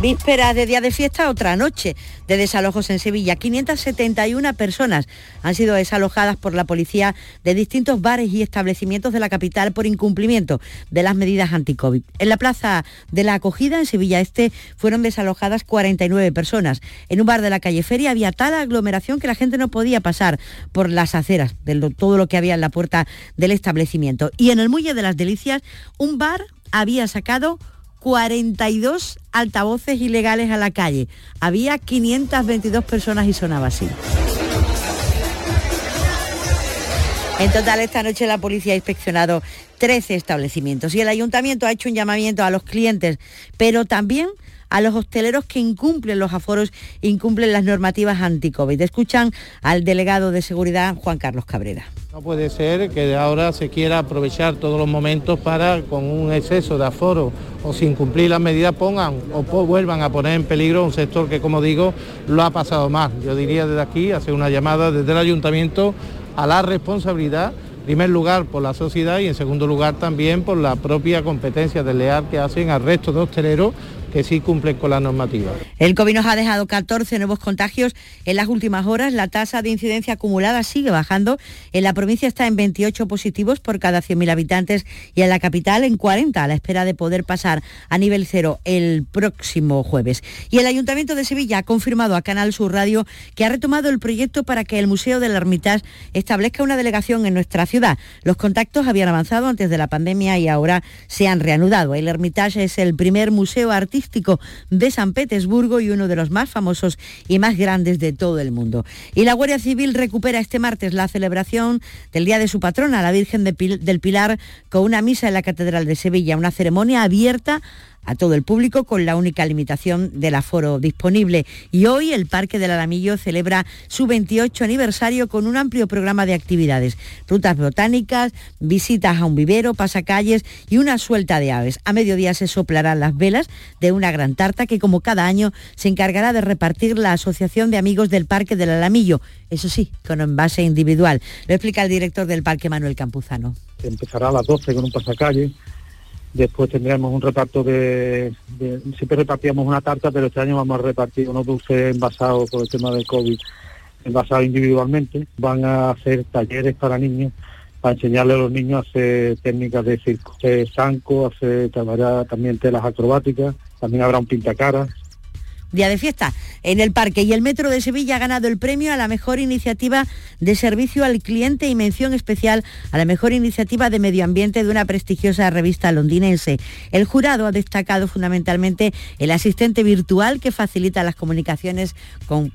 Víspera de día de fiesta, otra noche de desalojos en Sevilla. 571 personas han sido desalojadas por la policía de distintos bares y establecimientos de la capital por incumplimiento de las medidas anti-COVID. En la plaza de la acogida en Sevilla Este fueron desalojadas 49 personas. En un bar de la calle Feria había tal aglomeración que la gente no podía pasar por las aceras de todo lo que había en la puerta del establecimiento. Y en el Muelle de las Delicias, un bar había sacado 42 altavoces ilegales a la calle. Había 522 personas y sonaba así. En total, esta noche la policía ha inspeccionado 13 establecimientos y el ayuntamiento ha hecho un llamamiento a los clientes, pero también a los hosteleros que incumplen los aforos, incumplen las normativas anti-COVID. Escuchan al delegado de seguridad, Juan Carlos Cabrera. No puede ser que ahora se quiera aprovechar todos los momentos para, con un exceso de aforo o sin cumplir las medidas, pongan o vuelvan a poner en peligro un sector que, como digo, lo ha pasado mal. Yo diría desde aquí, hacer una llamada desde el ayuntamiento a la responsabilidad en primer lugar por la sociedad y en segundo lugar también por la propia competencia desleal que hacen al resto de hosteleros que sí cumplen con la normativa. El COVID nos ha dejado 14 nuevos contagios en las últimas horas. La tasa de incidencia acumulada sigue bajando. En la provincia está en 28 positivos por cada 100.000 habitantes y en la capital en 40, a la espera de poder pasar a nivel cero el próximo jueves. Y el Ayuntamiento de Sevilla ha confirmado a Canal Sur Radio que ha retomado el proyecto para que el Museo del Ermitage establezca una delegación en nuestra ciudad. Los contactos habían avanzado antes de la pandemia y ahora se han reanudado. El Hermitage es el primer museo artístico de San Petersburgo y uno de los más famosos y más grandes de todo el mundo. Y la Guardia Civil recupera este martes la celebración del Día de su patrona, la Virgen del Pilar, con una misa en la Catedral de Sevilla, una ceremonia abierta a todo el público con la única limitación del aforo disponible. Y hoy el Parque del Alamillo celebra su 28 aniversario con un amplio programa de actividades, rutas botánicas, visitas a un vivero, pasacalles y una suelta de aves. A mediodía se soplarán las velas de una gran tarta que como cada año se encargará de repartir la Asociación de Amigos del Parque del Alamillo, eso sí, con envase individual. Lo explica el director del Parque Manuel Campuzano. Empezará a las 12 con un pasacalle Después tendremos un reparto de, Siempre repartíamos una tarta, pero este año vamos a repartir unos dulces envasados por el tema del COVID envasado individualmente. Van a hacer talleres para niños para enseñarle a los niños a hacer técnicas de circo, hacer zanco, hacer también telas acrobáticas, también habrá un pintacaras, día de fiesta en el parque. Y el Metro de Sevilla ha ganado el premio a la mejor iniciativa de servicio al cliente y mención especial a la mejor iniciativa de medio ambiente de una prestigiosa revista londinense. El jurado ha destacado fundamentalmente el asistente virtual que facilita las comunicaciones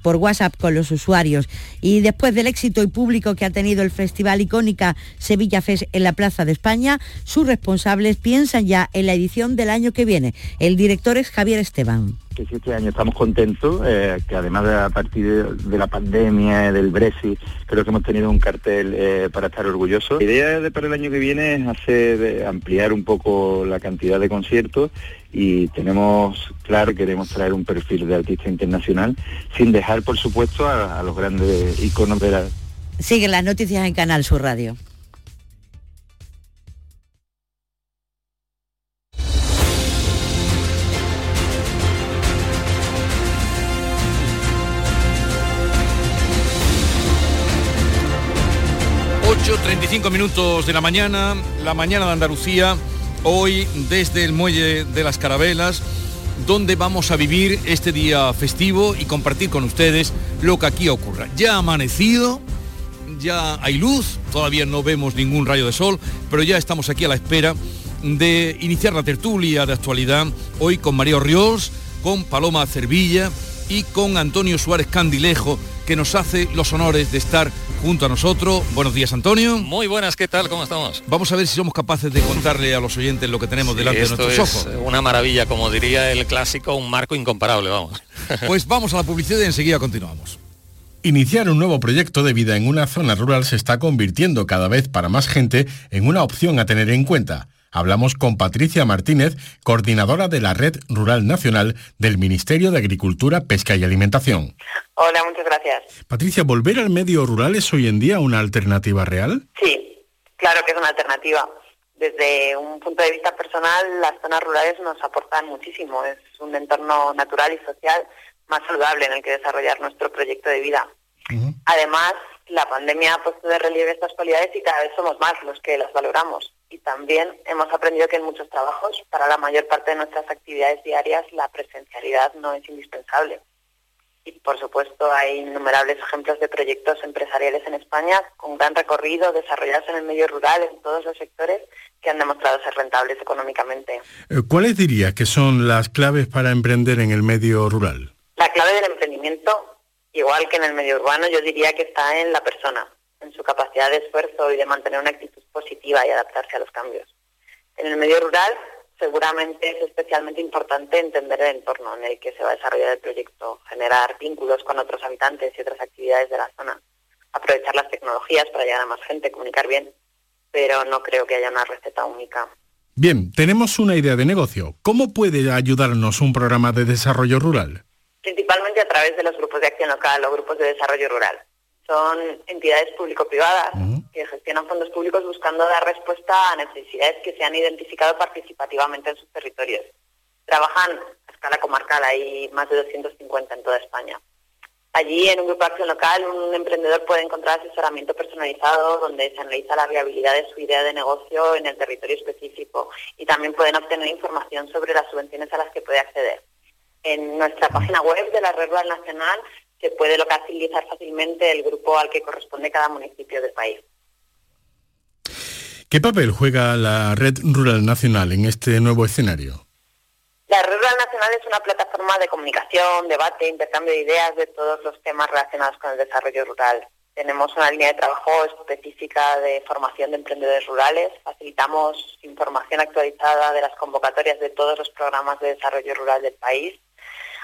por WhatsApp con los usuarios. Y después del éxito y público que ha tenido el festival icónica Sevilla Fest en la Plaza de España, sus responsables piensan ya en la edición del año que viene. El director es Javier Esteban que sí, este año estamos contentos, eh, que además de a partir de, la pandemia, del Brexit, creo que hemos tenido un cartel eh, para estar orgullosos. La idea de para el año que viene es hacer, ampliar un poco la cantidad de conciertos y tenemos claro que queremos traer un perfil de artista internacional, sin dejar, por supuesto, a, a los grandes iconos de la... Siguen las noticias en Canal Sur Radio. 35 minutos de la mañana, la mañana de Andalucía, hoy desde el Muelle de las Carabelas, donde vamos a vivir este día festivo y compartir con ustedes lo que aquí ocurra. Ya ha amanecido, ya hay luz, todavía no vemos ningún rayo de sol, pero ya estamos aquí a la espera de iniciar la tertulia de actualidad, hoy con María Orriols, con Paloma Cervilla y con Antonio Suárez Candilejo, que nos hace los honores de estar junto a nosotros. Buenos días, Antonio. Muy buenas, ¿qué tal? ¿Cómo estamos? Vamos a ver si somos capaces de contarle a los oyentes lo que tenemos delante de nuestros ojos. Una maravilla, como diría el clásico, un marco incomparable, vamos. (laughs) Pues vamos a la publicidad y enseguida continuamos. Iniciar un nuevo proyecto de vida en una zona rural se está convirtiendo cada vez para más gente en una opción a tener en cuenta. Hablamos con Patricia Martínez, coordinadora de la Red Rural Nacional del Ministerio de Agricultura, Pesca y Alimentación. Hola, muchas gracias. Patricia, ¿volver al medio rural es hoy en día una alternativa real? Sí, claro que es una alternativa. Desde un punto de vista personal, las zonas rurales nos aportan muchísimo. Es un entorno natural y social más saludable en el que desarrollar nuestro proyecto de vida. Además, la pandemia ha puesto de relieve estas cualidades y cada vez somos más los que las valoramos y también hemos aprendido que en muchos trabajos, para la mayor parte de nuestras actividades diarias, la presencialidad no es indispensable. Y por supuesto hay innumerables ejemplos de proyectos empresariales en España con gran recorrido, desarrollados en el medio rural, en todos los sectores, que han demostrado ser rentables económicamente. Eh, ¿Cuáles diría que son las claves para emprender en el medio rural? La clave del emprendimiento, igual que en el medio urbano, yo diría que está en la persona en su capacidad de esfuerzo y de mantener una actitud positiva y adaptarse a los cambios. En el medio rural seguramente es especialmente importante entender el entorno en el que se va a desarrollar el proyecto, generar vínculos con otros habitantes y otras actividades de la zona, aprovechar las tecnologías para llegar a más gente, comunicar bien, pero no creo que haya una receta única. Bien, tenemos una idea de negocio. ¿Cómo puede ayudarnos un programa de desarrollo rural? Principalmente a través de los grupos de acción local o grupos de desarrollo rural son entidades público-privadas que gestionan fondos públicos buscando dar respuesta a necesidades que se han identificado participativamente en sus territorios. Trabajan a escala comarcal, hay más de 250 en toda España. Allí, en un grupo de acción local, un emprendedor puede encontrar asesoramiento personalizado donde se analiza la viabilidad de su idea de negocio en el territorio específico y también pueden obtener información sobre las subvenciones a las que puede acceder. En nuestra página web de la Red Rural Nacional se puede localizar fácilmente el grupo al que corresponde cada municipio del país. ¿Qué papel juega la Red Rural Nacional en este nuevo escenario? La Red Rural Nacional es una plataforma de comunicación, debate, intercambio de ideas de todos los temas relacionados con el desarrollo rural. Tenemos una línea de trabajo específica de formación de emprendedores rurales. Facilitamos información actualizada de las convocatorias de todos los programas de desarrollo rural del país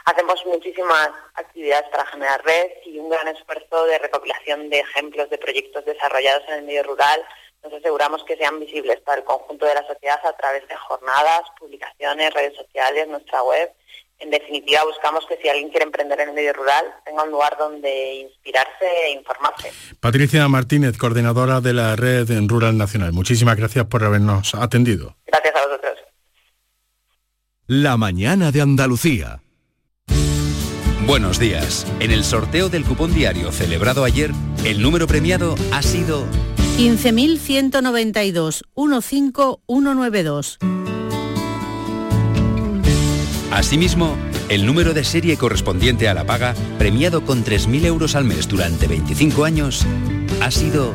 Hacemos muchísimas actividades para generar red y un gran esfuerzo de recopilación de ejemplos de proyectos desarrollados en el medio rural. Nos aseguramos que sean visibles para el conjunto de la sociedad a través de jornadas, publicaciones, redes sociales, nuestra web. En definitiva, buscamos que si alguien quiere emprender en el medio rural, tenga un lugar donde inspirarse e informarse. Patricia Martínez, coordinadora de la Red Rural Nacional. Muchísimas gracias por habernos atendido. Gracias a vosotros. La mañana de Andalucía. Buenos días. En el sorteo del cupón diario celebrado ayer, el número premiado ha sido 15.192 15192. Asimismo, el número de serie correspondiente a la paga, premiado con 3.000 euros al mes durante 25 años, ha sido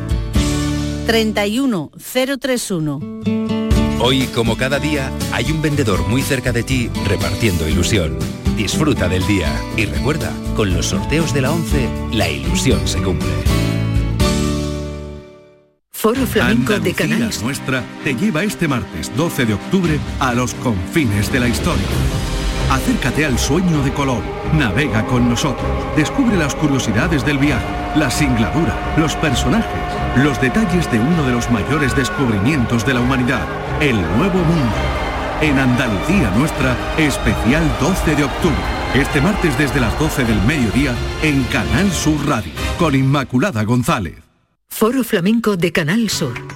31031. Hoy, como cada día, hay un vendedor muy cerca de ti repartiendo ilusión. Disfruta del día y recuerda, con los sorteos de la 11, la ilusión se cumple. Foro Flamenco de Andalucía Canal Nuestra te lleva este martes 12 de octubre a los confines de la historia. Acércate al sueño de Colón, navega con nosotros, descubre las curiosidades del viaje, la singladura, los personajes, los detalles de uno de los mayores descubrimientos de la humanidad, el Nuevo Mundo. En Andalucía Nuestra, especial 12 de octubre. Este martes desde las 12 del mediodía en Canal Sur Radio, con Inmaculada González. Foro Flamenco de Canal Sur.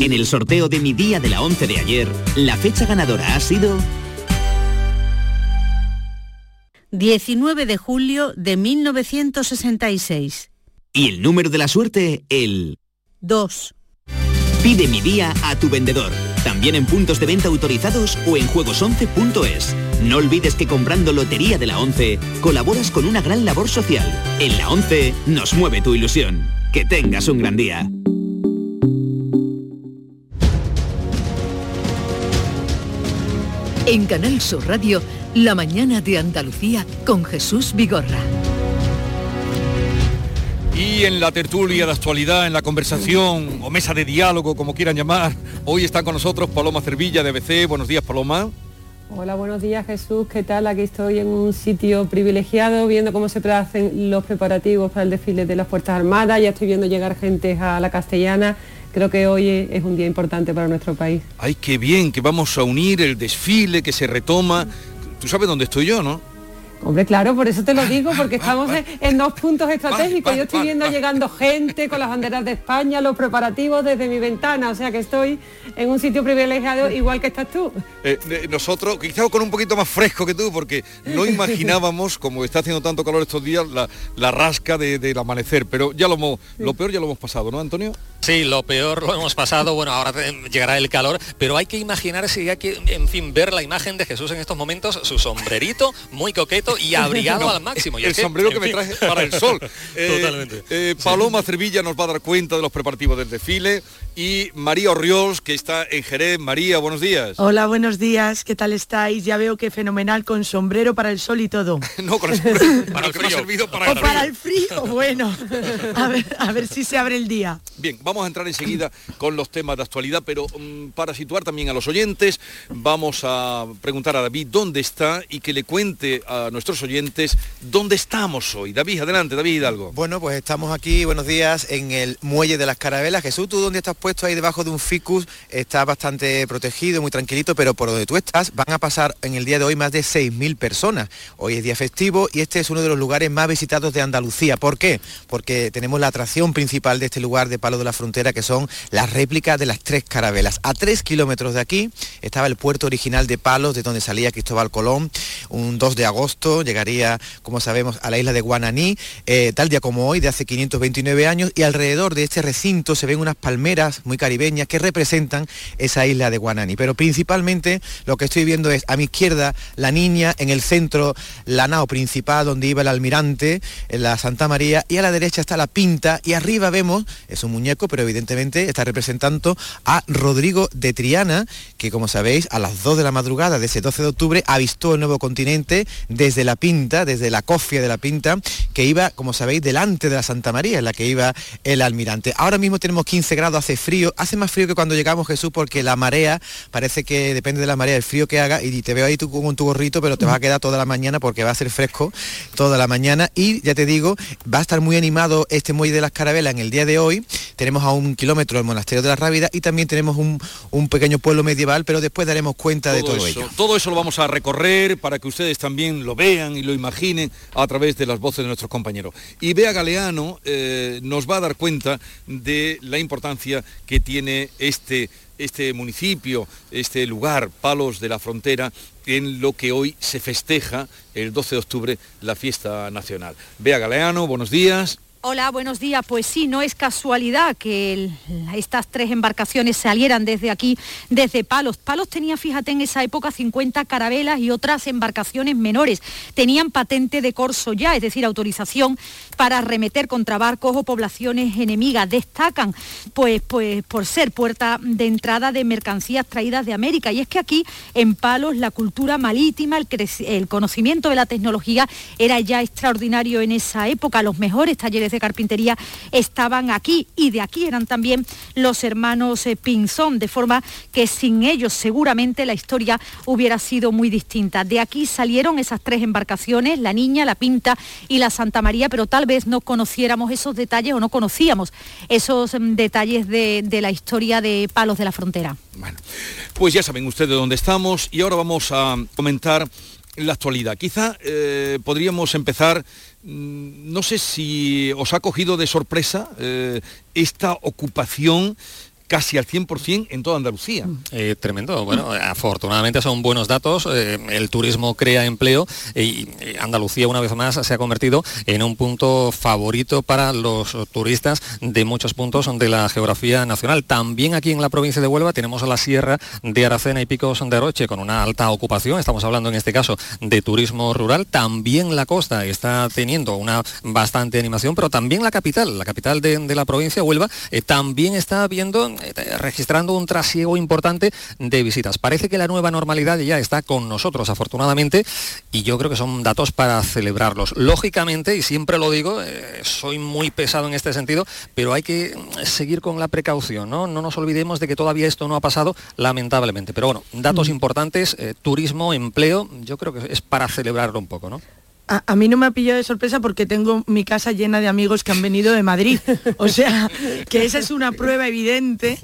En el sorteo de mi día de la 11 de ayer, la fecha ganadora ha sido 19 de julio de 1966. y el número de la suerte, el 2. Pide mi día a tu vendedor. También en puntos de venta autorizados o en juegos11.es. No olvides que comprando Lotería de la 11 colaboras con una gran labor social. En la 11 nos mueve tu ilusión. Que tengas un gran día. En Canal Sur Radio, La mañana de Andalucía con Jesús Vigorra. Y en la tertulia de actualidad, en la conversación o mesa de diálogo, como quieran llamar, hoy está con nosotros Paloma Cervilla de ABC. Buenos días, Paloma. Hola, buenos días Jesús, ¿qué tal? Aquí estoy en un sitio privilegiado viendo cómo se hacen los preparativos para el desfile de las Fuerzas Armadas, ya estoy viendo llegar gente a la castellana, creo que hoy es un día importante para nuestro país. Ay, qué bien, que vamos a unir el desfile, que se retoma. Tú sabes dónde estoy yo, ¿no? Hombre, claro, por eso te lo digo, porque estamos en, en dos puntos estratégicos. Yo estoy viendo llegando gente con las banderas de España, los preparativos desde mi ventana, o sea que estoy en un sitio privilegiado igual que estás tú. Eh, eh, nosotros, quizás con un poquito más fresco que tú, porque no (laughs) imaginábamos, como está haciendo tanto calor estos días, la, la rasca de- del amanecer, pero ya lo, hemos, lo peor ya lo hemos pasado, ¿no, Antonio? Sí, lo peor lo hemos pasado, bueno, ahora llegará el calor, pero hay que imaginarse y hay que, en fin, ver la imagen de Jesús en estos momentos, su sombrerito muy coqueto y abrigado (laughs) No, al máximo. Y el que, sombrero que me traje para el sol. (laughs) Eh, Totalmente. eh, Paloma Cervilla nos va a dar cuenta de los preparativos del desfile y María Orriols, que está en Jerez. María, buenos días. Hola, buenos días, ¿qué tal estáis? Ya veo que fenomenal con sombrero para el sol y todo. (laughs) no, con el sombrero, (laughs) para el que me ha servido para o el para frío. el frío, bueno. A ver, a ver si se abre el día. Bien, vamos a entrar enseguida con los temas de actualidad, pero mm, para situar también a los oyentes, vamos a preguntar a David dónde está y que le cuente a nuestros oyentes dónde estamos hoy. David, adelante, David Hidalgo. Bueno, pues estamos aquí, buenos días, en el muelle de las carabelas. Jesús, tú donde estás puesto ahí debajo de un ficus, estás bastante protegido, muy tranquilito, pero por donde tú estás van a pasar en el día de hoy más de 6.000 personas. Hoy es día festivo y este es uno de los lugares más visitados de Andalucía. ¿Por qué? Porque tenemos la atracción principal de este lugar de Palo de la Frontera, que son las réplicas de las tres carabelas. A tres kilómetros de aquí estaba el puerto original de Palos, de donde salía Cristóbal Colón. Un 2 de agosto llegaría, como sabemos, a la isla de Guananí, eh, tal día como hoy, de hace 529 años, y alrededor de este recinto se ven unas palmeras muy caribeñas que representan esa isla de Guananí. Pero principalmente lo que estoy viendo es a mi izquierda la niña, en el centro la nao principal donde iba el almirante, en la Santa María, y a la derecha está la pinta, y arriba vemos, es un muñeco, pero evidentemente está representando a Rodrigo de Triana, que como sabéis, a las 2 de la madrugada de ese 12 de octubre avistó el nuevo continente desde la pinta, desde la cofia de la pinta, que iba, como sabéis, delante de la Santa María, en la que iba el almirante. Ahora mismo tenemos 15 grados, hace frío, hace más frío que cuando llegamos Jesús, porque la marea, parece que depende de la marea, el frío que haga, y te veo ahí tú con tu gorrito, pero te vas a quedar toda la mañana porque va a ser fresco toda la mañana. Y ya te digo, va a estar muy animado este muelle de las carabelas en el día de hoy. Tenemos a un kilómetro el monasterio de la Rábida y también tenemos un, pequeño pueblo medieval, pero después daremos cuenta de todo eso, ello. Todo eso lo vamos a recorrer para que ustedes también lo vean y lo imaginen a través de las voces de nuestros compañeros. Y Bea Galeano eh, nos va a dar cuenta de la importancia que tiene este este municipio, este lugar, Palos de la Frontera, en lo que hoy se festeja el 12 de octubre la fiesta nacional. Bea Galeano, buenos días. Hola, buenos días. Pues sí, no es casualidad que estas tres embarcaciones salieran desde aquí, desde Palos. Palos tenía, fíjate, en esa época 50 carabelas y otras embarcaciones menores. Tenían patente de corso ya, es decir, autorización para remeter contra barcos o poblaciones enemigas. Destacan, pues, pues, por ser puerta de entrada de mercancías traídas de América. Y es que aquí, en Palos, la cultura marítima, el conocimiento de la tecnología era ya extraordinario en esa época. Los mejores talleres de carpintería estaban aquí y de aquí eran también los hermanos eh, Pinzón, de forma que sin ellos seguramente la historia hubiera sido muy distinta. De aquí salieron esas tres embarcaciones, la Niña, la Pinta y la Santa María, pero tal vez no conociéramos esos detalles o no conocíamos esos mm, detalles de, la historia de Palos de la Frontera. Bueno, pues ya saben ustedes dónde estamos y ahora vamos a comentar la actualidad. Quizá eh, podríamos empezar no sé si os ha cogido de sorpresa eh, esta ocupación casi al 100% en toda Andalucía. Eh, tremendo. Bueno, afortunadamente son buenos datos. Eh, el turismo crea empleo y Andalucía una vez más se ha convertido en un punto favorito para los turistas de muchos puntos de la geografía nacional. También aquí en la provincia de Huelva tenemos la sierra de Aracena y Picos de Roche con una alta ocupación. Estamos hablando en este caso de turismo rural. También la costa está teniendo una bastante animación, pero también la capital, la capital de, la provincia, Huelva, eh, también está viendo registrando un trasiego importante de visitas. Parece que la nueva normalidad ya está con nosotros, afortunadamente, y yo creo que son datos para celebrarlos. Lógicamente, y siempre lo digo, eh, soy muy pesado en este sentido, pero hay que seguir con la precaución, ¿no? No nos olvidemos de que todavía esto no ha pasado, lamentablemente. Pero bueno, datos mm. importantes, eh, turismo, empleo, yo creo que es para celebrarlo un poco, ¿no? A, mí no me ha pillado de sorpresa porque tengo mi casa llena de amigos que han venido de Madrid. O sea, que esa es una prueba evidente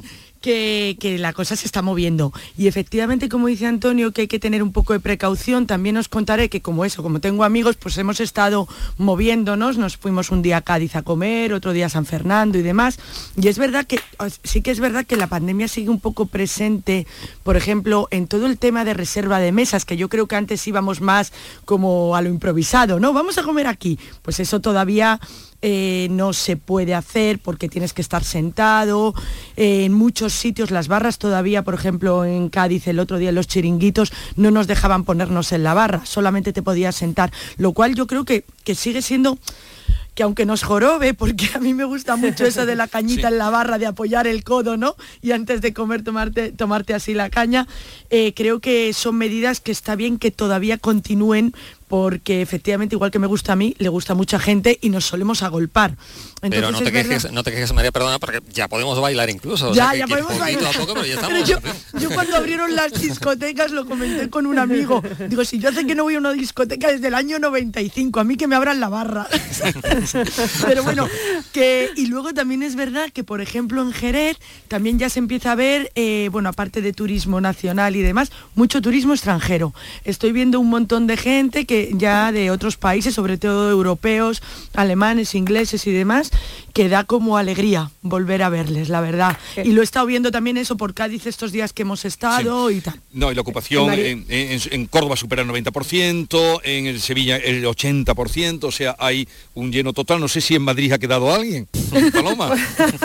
que, la cosa se está moviendo. Y efectivamente, como dice Antonio, que hay que tener un poco de precaución, también os contaré que como eso, como tengo amigos, pues hemos estado moviéndonos, nos fuimos un día a Cádiz a comer, otro día a San Fernando y demás. Y es verdad que, sí que es verdad que la pandemia sigue un poco presente, por ejemplo, en todo el tema de reserva de mesas, que yo creo que antes íbamos más como a lo improvisado, ¿no? Vamos a comer aquí. Pues eso todavía eh, no se puede hacer porque tienes que estar sentado. Eh, en muchos sitios las barras todavía, por ejemplo, en Cádiz el otro día los chiringuitos no nos dejaban ponernos en la barra, solamente te podías sentar, lo cual yo creo que, que sigue siendo que aunque nos jorobe, porque a mí me gusta mucho eso de la (laughs) cañita en la barra, de apoyar el codo, ¿no? Y antes de comer tomarte, tomarte así la caña, eh, creo que son medidas que está bien que todavía continúen porque efectivamente, igual que me gusta a mí, le gusta a mucha gente y nos solemos agolpar. pero no te, quejes, no te, quejes, María, perdona, porque ya podemos bailar incluso. Ya, ya podemos bailar. yo, cuando abrieron las (laughs) discotecas lo comenté con un amigo. Digo, si yo sé que no voy a una discoteca desde el año 95, a mí que me abran la barra. (laughs) pero bueno, que y luego también es verdad que, por ejemplo, en Jerez también ya se empieza a ver, eh, bueno, aparte de turismo nacional y demás, mucho turismo extranjero. Estoy viendo un montón de gente que ya de otros países, sobre todo europeos, alemanes, ingleses y demás, que da como alegría volver a verles, la verdad. Y lo he estado viendo también eso por Cádiz estos días que hemos estado y tal. No, y la ocupación en, Córdoba supera el 90%, en el Sevilla el 80%, o sea, hay un lleno total. No sé si en Madrid ha quedado alguien. Paloma.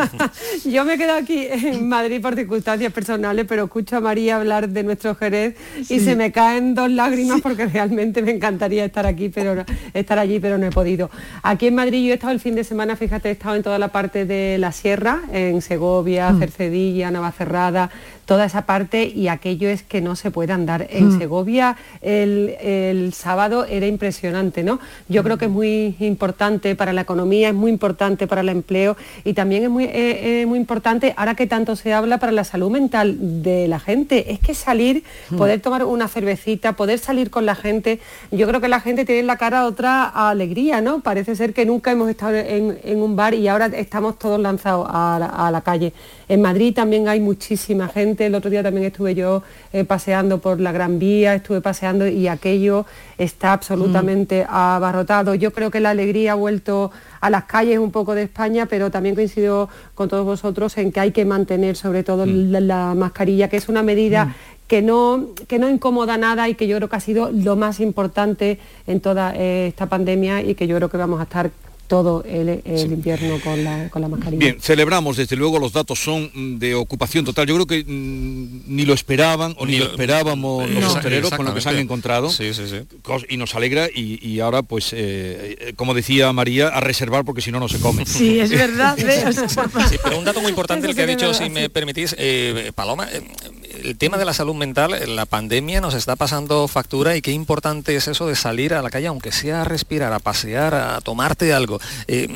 (laughs) Yo me he quedado aquí en Madrid por circunstancias personales, pero escucho a María hablar de nuestro Jerez y se me caen dos lágrimas porque realmente me encantaría estar aquí, pero estar allí, pero no he podido. Aquí en Madrid yo he estado el fin de semana, fíjate, he estado en toda la parte de la sierra, en Segovia, mm. Cercedilla, Navacerrada, toda esa parte y aquello es que no se puede andar. En Mm. Segovia el, el sábado era impresionante, ¿no? Yo creo que es muy importante para la economía, es muy importante para el empleo y también es muy, eh, eh, muy importante, ahora que tanto se habla, para la salud mental de la gente. Es que salir, Mm. poder tomar una cervecita, poder salir con la gente, yo creo que la gente tiene en la cara otra alegría, ¿no? Parece ser que nunca hemos estado en, en un bar y ahora estamos todos lanzados a la, a la calle. En Madrid también hay muchísima gente, el otro día también estuve yo eh, paseando por la Gran Vía, estuve paseando y aquello está absolutamente abarrotado. Yo creo que la alegría ha vuelto a las calles un poco de España, pero también coincido con todos vosotros en que hay que mantener sobre todo la, la mascarilla, que es una medida que no, que no incomoda nada y que yo creo que ha sido lo más importante en toda eh, esta pandemia y que yo creo que vamos a estar todo el, el invierno con la, con la mascarilla. Bien, celebramos, desde luego los datos son mm, de ocupación total. Yo creo que mm, ni lo esperaban o ni, Ni lo esperábamos los No. hosteleros con lo que se han encontrado. Sí, sí, sí. Cos- Y nos alegra y, y ahora, pues, eh, eh, como decía María, a reservar porque si no, no se come. Sí, es verdad. (laughs) ¿eh? Sí, pero un dato muy importante el que ha dicho, si me permitís, eh, Paloma, eh, el tema de la salud mental, la pandemia nos está pasando factura y qué importante es eso de salir a la calle, aunque sea a respirar, a pasear, a tomarte algo. Eh,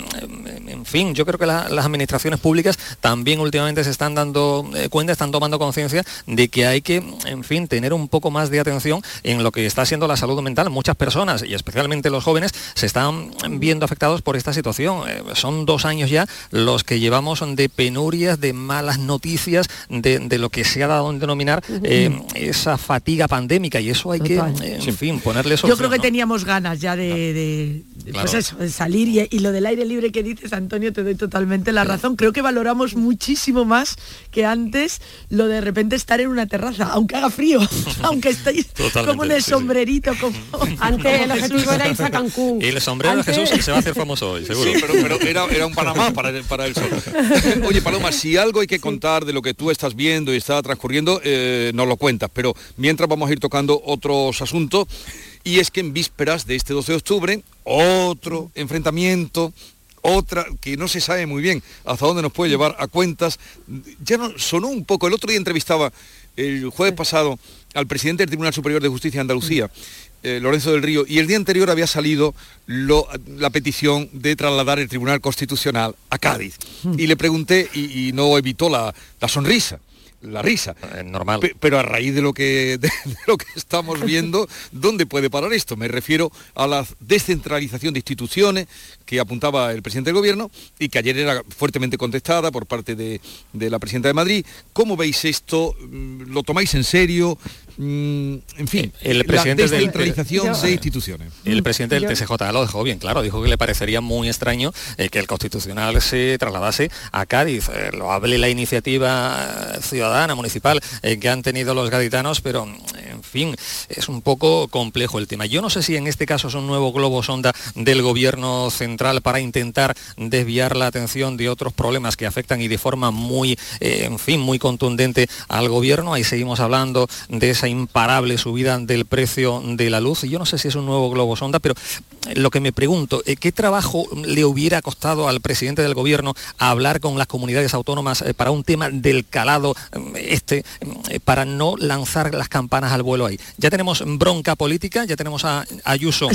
en fin, yo creo que la- las administraciones públicas también últimamente se están dando eh, cuenta, están tomando conciencia de que hay que, en fin, tener un poco más de atención en lo que está siendo la salud mental. Muchas personas, y especialmente los jóvenes, se están viendo afectados por esta situación. Eh, son dos años ya los que llevamos de penurias, de malas noticias, de, de lo que se ha dado en denominar eh, esa fatiga pandémica y eso hay Total. que, eh, en fin, ponerle Yo solución. creo que ¿no? teníamos ganas ya de, de- de, Claro. pues eso, de salir y, y lo del aire libre que dices, Antonio, te doy totalmente la razón. Creo que valoramos muchísimo más que antes lo de repente estar en una terraza, aunque haga frío, (laughs) aunque estéis Totalmente, como en el sí, sí. sombrerito, como (laughs) (laughs) Antes el objetivo Jesús. era irse a Cancún. Y el sombrero de Jesús se va a hacer famoso hoy, seguro. Sí, pero, pero era, era un Panamá para, el- para el sol. Oye, Paloma, si algo hay que contar de lo que tú estás viendo y está transcurriendo, eh, nos lo cuentas. Pero mientras vamos a ir tocando otros asuntos. Y es que en vísperas de este 12 de octubre, otro enfrentamiento, otra que no se sabe muy bien hasta dónde nos puede llevar a cuentas. Ya no, sonó un poco. El otro día entrevistaba el jueves pasado al presidente del Tribunal Superior de Justicia de Andalucía, eh, Lorenzo del Río, y el día anterior había salido lo- la petición de trasladar el Tribunal Constitucional a Cádiz. Y le pregunté, y, y no evitó la, la sonrisa, la risa. normal. Pe- pero a raíz de lo que (laughs) de, de lo que estamos viendo, ¿dónde puede parar esto? Me refiero a la descentralización de instituciones que apuntaba el presidente del gobierno y que ayer era fuertemente contestada por parte de, de la presidenta de Madrid. ¿Cómo veis esto? Mm, ¿Lo tomáis en serio? Mm, En fin, El presidente la del- descentralización de instituciones. El presidente del TSJ lo dejó bien claro, dijo que le parecería muy extraño eh, que el Constitucional se trasladase a Cádiz. Eh, lo hable la iniciativa eh, ciudadana, municipal, eh, que han tenido los gaditanos, pero en fin, es un poco complejo el tema. Yo no sé si en este caso es un nuevo globo sonda del gobierno central para intentar desviar la atención de otros problemas que afectan y de forma muy, eh, en fin, muy contundente al gobierno. Ahí seguimos hablando de esa imparable subida del precio de la luz. Yo no sé si es un nuevo globo sonda, pero eh, lo que me pregunto, eh, ¿qué trabajo le hubiera costado al presidente del gobierno hablar con las comunidades autónomas para un tema del calado este, para no lanzar las campanas al vuelo ahí? Ya tenemos bronca política, ya tenemos a Ayuso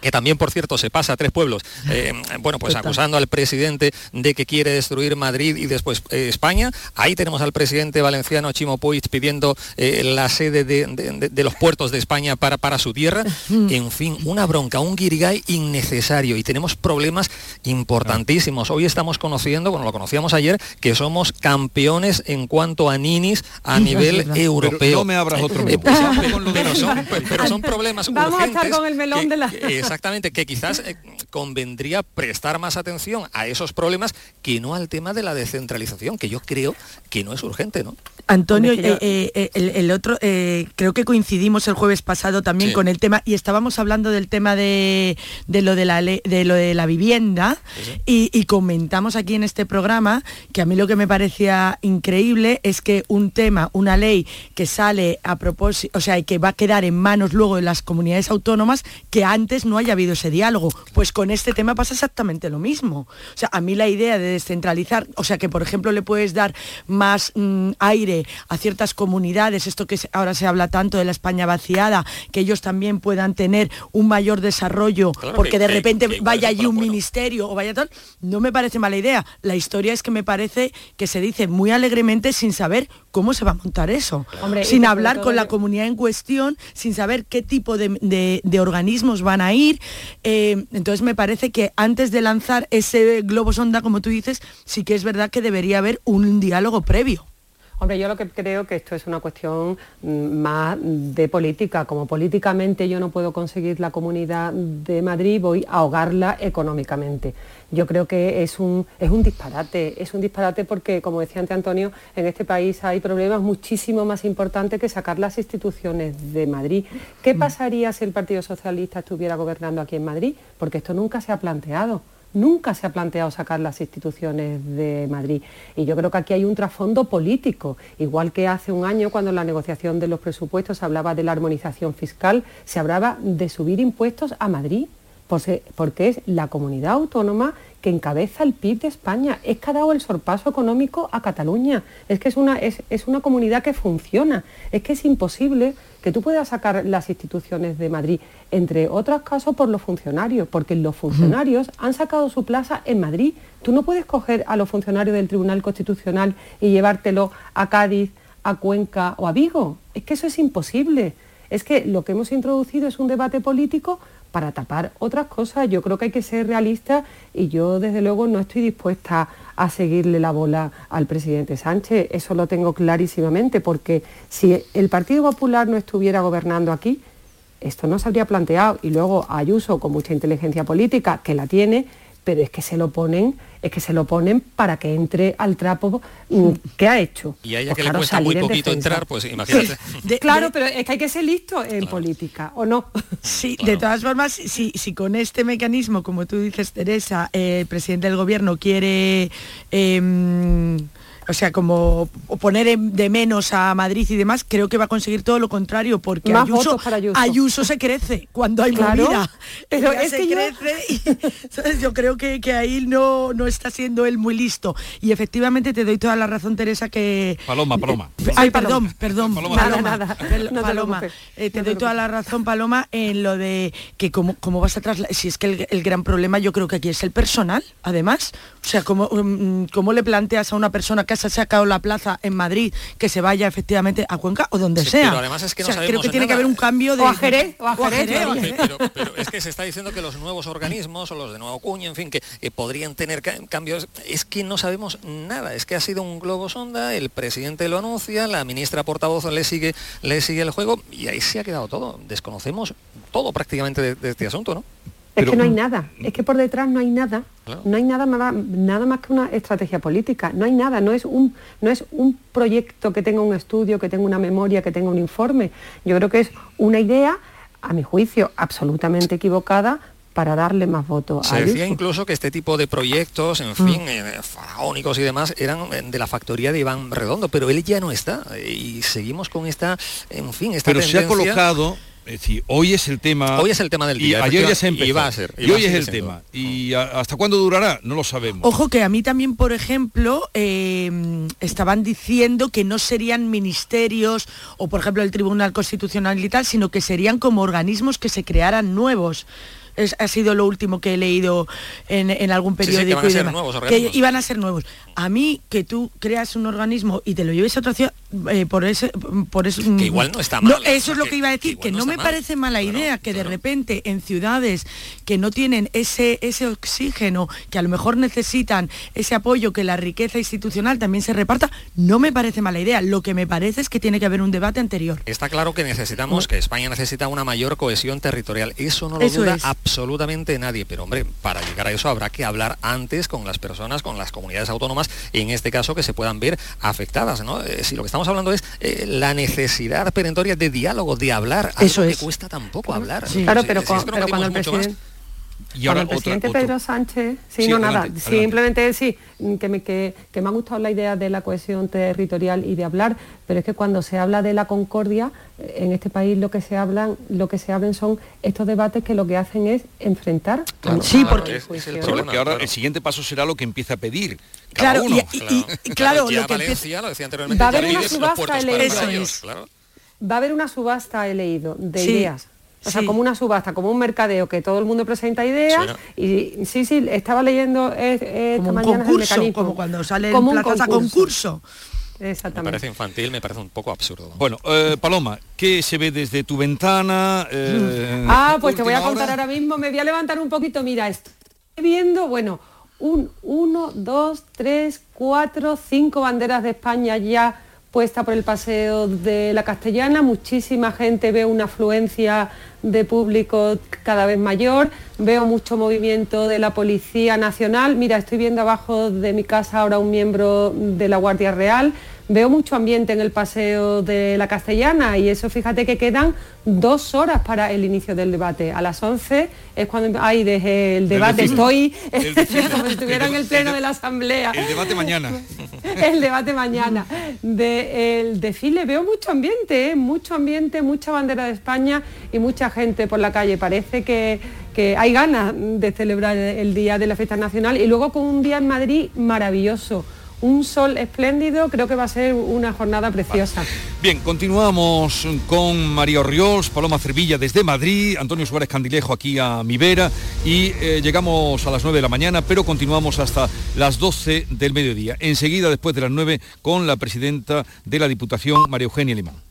que también, por cierto, se pasa a tres pueblos, (laughs) eh, bueno, pues acusando al presidente de que quiere destruir Madrid y después eh, España. Ahí tenemos al presidente valenciano Chimo Puig pidiendo eh, la sede de, de- los puertos de España para, para su tierra. En fin, una bronca, un guirigay innecesario y tenemos problemas importantísimos. Hoy estamos conociendo, bueno, lo conocíamos ayer, que somos campeones en cuanto a ninis a nivel europeo. Pero no me abras otro Eh, pues, pero, son, pero son (laughs) problemas Vamos a estar urgentes con el melón de la... Exactamente, que quizás eh, convendría prestar más atención a esos problemas que no al tema de la descentralización, que yo creo que no es urgente, ¿no? Antonio, eh, eh, el, el otro, eh, creo que coincidimos el jueves pasado también Sí. con el tema, y estábamos hablando del tema de, de lo, de, la de lo de la vivienda, y, y comentamos aquí en este programa que a mí lo que me parecía increíble es que un tema, una ley que sale a propósito, o sea, y que va a quedar en manos luego de las comunidades autónomas, que antes no haya habido ese diálogo. Pues con este tema pasa exactamente lo mismo. O sea, a mí la idea de descentralizar, o sea, que por ejemplo le puedes dar más mm, aire a ciertas comunidades, esto que ahora se habla tanto de la España vaciada, que ellos también puedan tener un mayor desarrollo, porque de repente vaya allí un ministerio o vaya tal, no me parece mala idea. La historia es que me parece que se dice muy alegremente sin saber cómo se va a montar eso, sin hablar con la comunidad en cuestión, sin saber qué tipo de, organismos van a ir. Eh, entonces me parece que antes de lanzar ese globo sonda, como tú dices, sí que es verdad que debería haber un diálogo previo. Hombre, yo lo que creo que esto es una cuestión mm, más de política. Como políticamente yo no puedo conseguir la comunidad de Madrid, voy a ahogarla económicamente. Yo creo que es un, es un disparate, es un disparate porque, como decía antes Antonio, en este país hay problemas muchísimo más importantes que sacar las instituciones de Madrid. ¿Qué mm. pasaría si el Partido Socialista estuviera gobernando aquí en Madrid? Porque esto nunca se ha planteado nunca se ha planteado sacar las instituciones de Madrid. Y yo creo que aquí hay un trasfondo político, igual que hace un año cuando en la negociación de los presupuestos se hablaba de la armonización fiscal, se hablaba de subir impuestos a Madrid, porque es la comunidad autónoma que encabeza el PIB de España, es que ha dado el sorpaso económico a Cataluña, es que es una, es, es una comunidad que funciona, es que es imposible que tú puedas sacar las instituciones de Madrid, entre otros casos por los funcionarios, porque los funcionarios han sacado su plaza en Madrid. Tú no puedes coger a los funcionarios del Tribunal Constitucional y llevártelo a Cádiz, a Cuenca o a Vigo. Es que eso es imposible. Es que lo que hemos introducido es un debate político para tapar otras cosas. Yo creo que hay que ser realista y yo desde luego no estoy dispuesta a seguirle la bola al presidente Sánchez. Eso lo tengo clarísimamente porque si el Partido Popular no estuviera gobernando aquí, esto no se habría planteado. Y luego Ayuso, con mucha inteligencia política, que la tiene, pero es que se lo ponen, es que se lo ponen para que entre al trapo mm, que ha hecho. Y a ella pues que le cuesta muy poquito entrar, pues imagínate. (laughs) claro, pero es que hay que ser listo en política, ¿o no? (laughs) Sí, de todas formas, si, si, con este mecanismo, como tú dices, Teresa, el presidente del gobierno quiere em, o sea, como poner de menos a Madrid y demás, creo que va a conseguir todo lo contrario, porque Ayuso, se crece cuando hay movida. (laughs) Pero es que crece (laughs) yo... creo que, ahí no, no está siendo él muy listo. Y efectivamente te doy toda la razón, Teresa, que... Paloma, Paloma. Ay, perdón, perdón. Paloma, Paloma. Eh, te doy toda la razón, Paloma, en lo de que cómo, cómo vas a trasladar... Si es que el, gran problema yo creo que aquí es el personal, además. O sea, ¿cómo, mm, cómo le planteas a una persona que se ha sacado la plaza en Madrid, que se vaya efectivamente a Cuenca o donde sea. Pero además es que no creo que tiene que haber un cambio de... O a Jerez, Pero, es que se está diciendo que los nuevos organismos o los de Nuevo Cuña, en fin, que, podrían tener cambios. Es que no sabemos nada. Es que ha sido un globo sonda, el presidente lo anuncia, la ministra portavoz le sigue, le sigue el juego y ahí se ha quedado todo. Desconocemos todo prácticamente de este asunto, ¿no? Es que no hay nada, es que por detrás no hay nada, no hay nada, nada, nada más que una estrategia política, no hay nada, no es, un, no es un proyecto que tenga un estudio, que tenga una memoria, que tenga un informe. Yo creo que es una idea, a mi juicio, absolutamente equivocada para darle más votos. Se decía incluso que este tipo de proyectos, en fin, mm. eh, faraónicos y demás, eran eh, de la factoría de Iván Redondo, pero él ya no está y seguimos con esta, en fin, esta Pero se ha colocado es decir, hoy es el tema. Hoy es el tema del día. Y ayer ya se empezó. Y va a ser. Y, hoy es el tema. ¿Y hasta cuándo durará? No lo sabemos. Ojo que a mí también, por ejemplo, eh, estaban diciendo que no serían ministerios o, por ejemplo, el Tribunal Constitucional y tal, sino que serían como organismos que se crearan nuevos ha sido lo último que he leído en, algún periódico que, iban a ser nuevos. A mí que tú creas un organismo y te lo lleves a otra ciudad eh, por ese por eso que igual no está mal. eso es lo que iba a decir, que, no, me parece mala idea que de repente en ciudades que no tienen ese ese oxígeno, que a lo mejor necesitan ese apoyo que la riqueza institucional también se reparta, no me parece mala idea. Lo que me parece es que tiene que haber un debate anterior. Está claro que necesitamos que España necesita una mayor cohesión territorial. Eso no lo duda absolutamente nadie, pero hombre, para llegar a eso habrá que hablar antes con las personas, con las comunidades autónomas, en este caso que se puedan ver afectadas, ¿no? Eh, si lo que estamos hablando es eh, la necesidad perentoria de diálogo, de hablar, eso algo es. que cuesta tampoco hablar. Claro, pero, cuando el presidente Y Con ahora el otra- presidente otro- Pedro Sánchez, sí, Sí, no adelante, nada, adelante. simplemente sí, que me, que, que me ha gustado la idea de la cohesión territorial y de hablar, pero es que cuando se habla de la concordia, eh, en este país lo que se hablan, lo que se hablan son estos debates que lo que hacen es enfrentar. Claro, Sí, claro, porque es- es el problema, que ahora el siguiente paso será lo que empiece a pedir cada Claro, y- uno. y- y- claro, lo que Valencia, lo decía anteriormente, Va a haber una subasta es. claro. Va a haber una subasta, he leído, de Sí, ideas. O sea, sí. como una subasta, como un mercadeo, que todo el mundo presenta ideas. Y sí, sí, estaba leyendo eh, esta Como un mañana el concurso, mecanismo. como cuando sale en Como un plazas a concurso. Me Exactamente. parece infantil, me parece un poco absurdo. Bueno, eh, Paloma, ¿qué se ve desde tu ventana? eh, Ah, pues te voy a contar hora? ahora mismo, me voy a levantar un poquito, mira, estoy viendo, bueno, un, uno, dos, tres, cuatro, cinco banderas de España ya puesta por el paseo de la Castellana, muchísima gente, veo una afluencia de público cada vez mayor, veo mucho movimiento de la Policía Nacional, mira, estoy viendo abajo de mi casa ahora un miembro de la Guardia Real, veo mucho ambiente en el paseo de la Castellana y eso fíjate que quedan dos horas para el inicio del debate. A las 11 es cuando hay desde el debate, estoy El (laughs) como si estuviera en el pleno de la Asamblea. El debate mañana. (laughs) el debate mañana. De, el desfile veo mucho ambiente, ¿eh? mucho ambiente, mucha bandera de España y mucha gente por la calle. Parece que, que hay ganas de celebrar el Día de la Fiesta Nacional y luego con un día en Madrid maravilloso. Un sol espléndido, creo que va a ser una jornada preciosa. Bien, continuamos con María Orriols, Paloma Cervilla desde Madrid, Antonio Suárez Candilejo aquí a mi vera y eh, llegamos a las 9 de la mañana, pero continuamos hasta las 12 del mediodía. Enseguida, después de las 9, con la presidenta de la Diputación, María Eugenia Limón.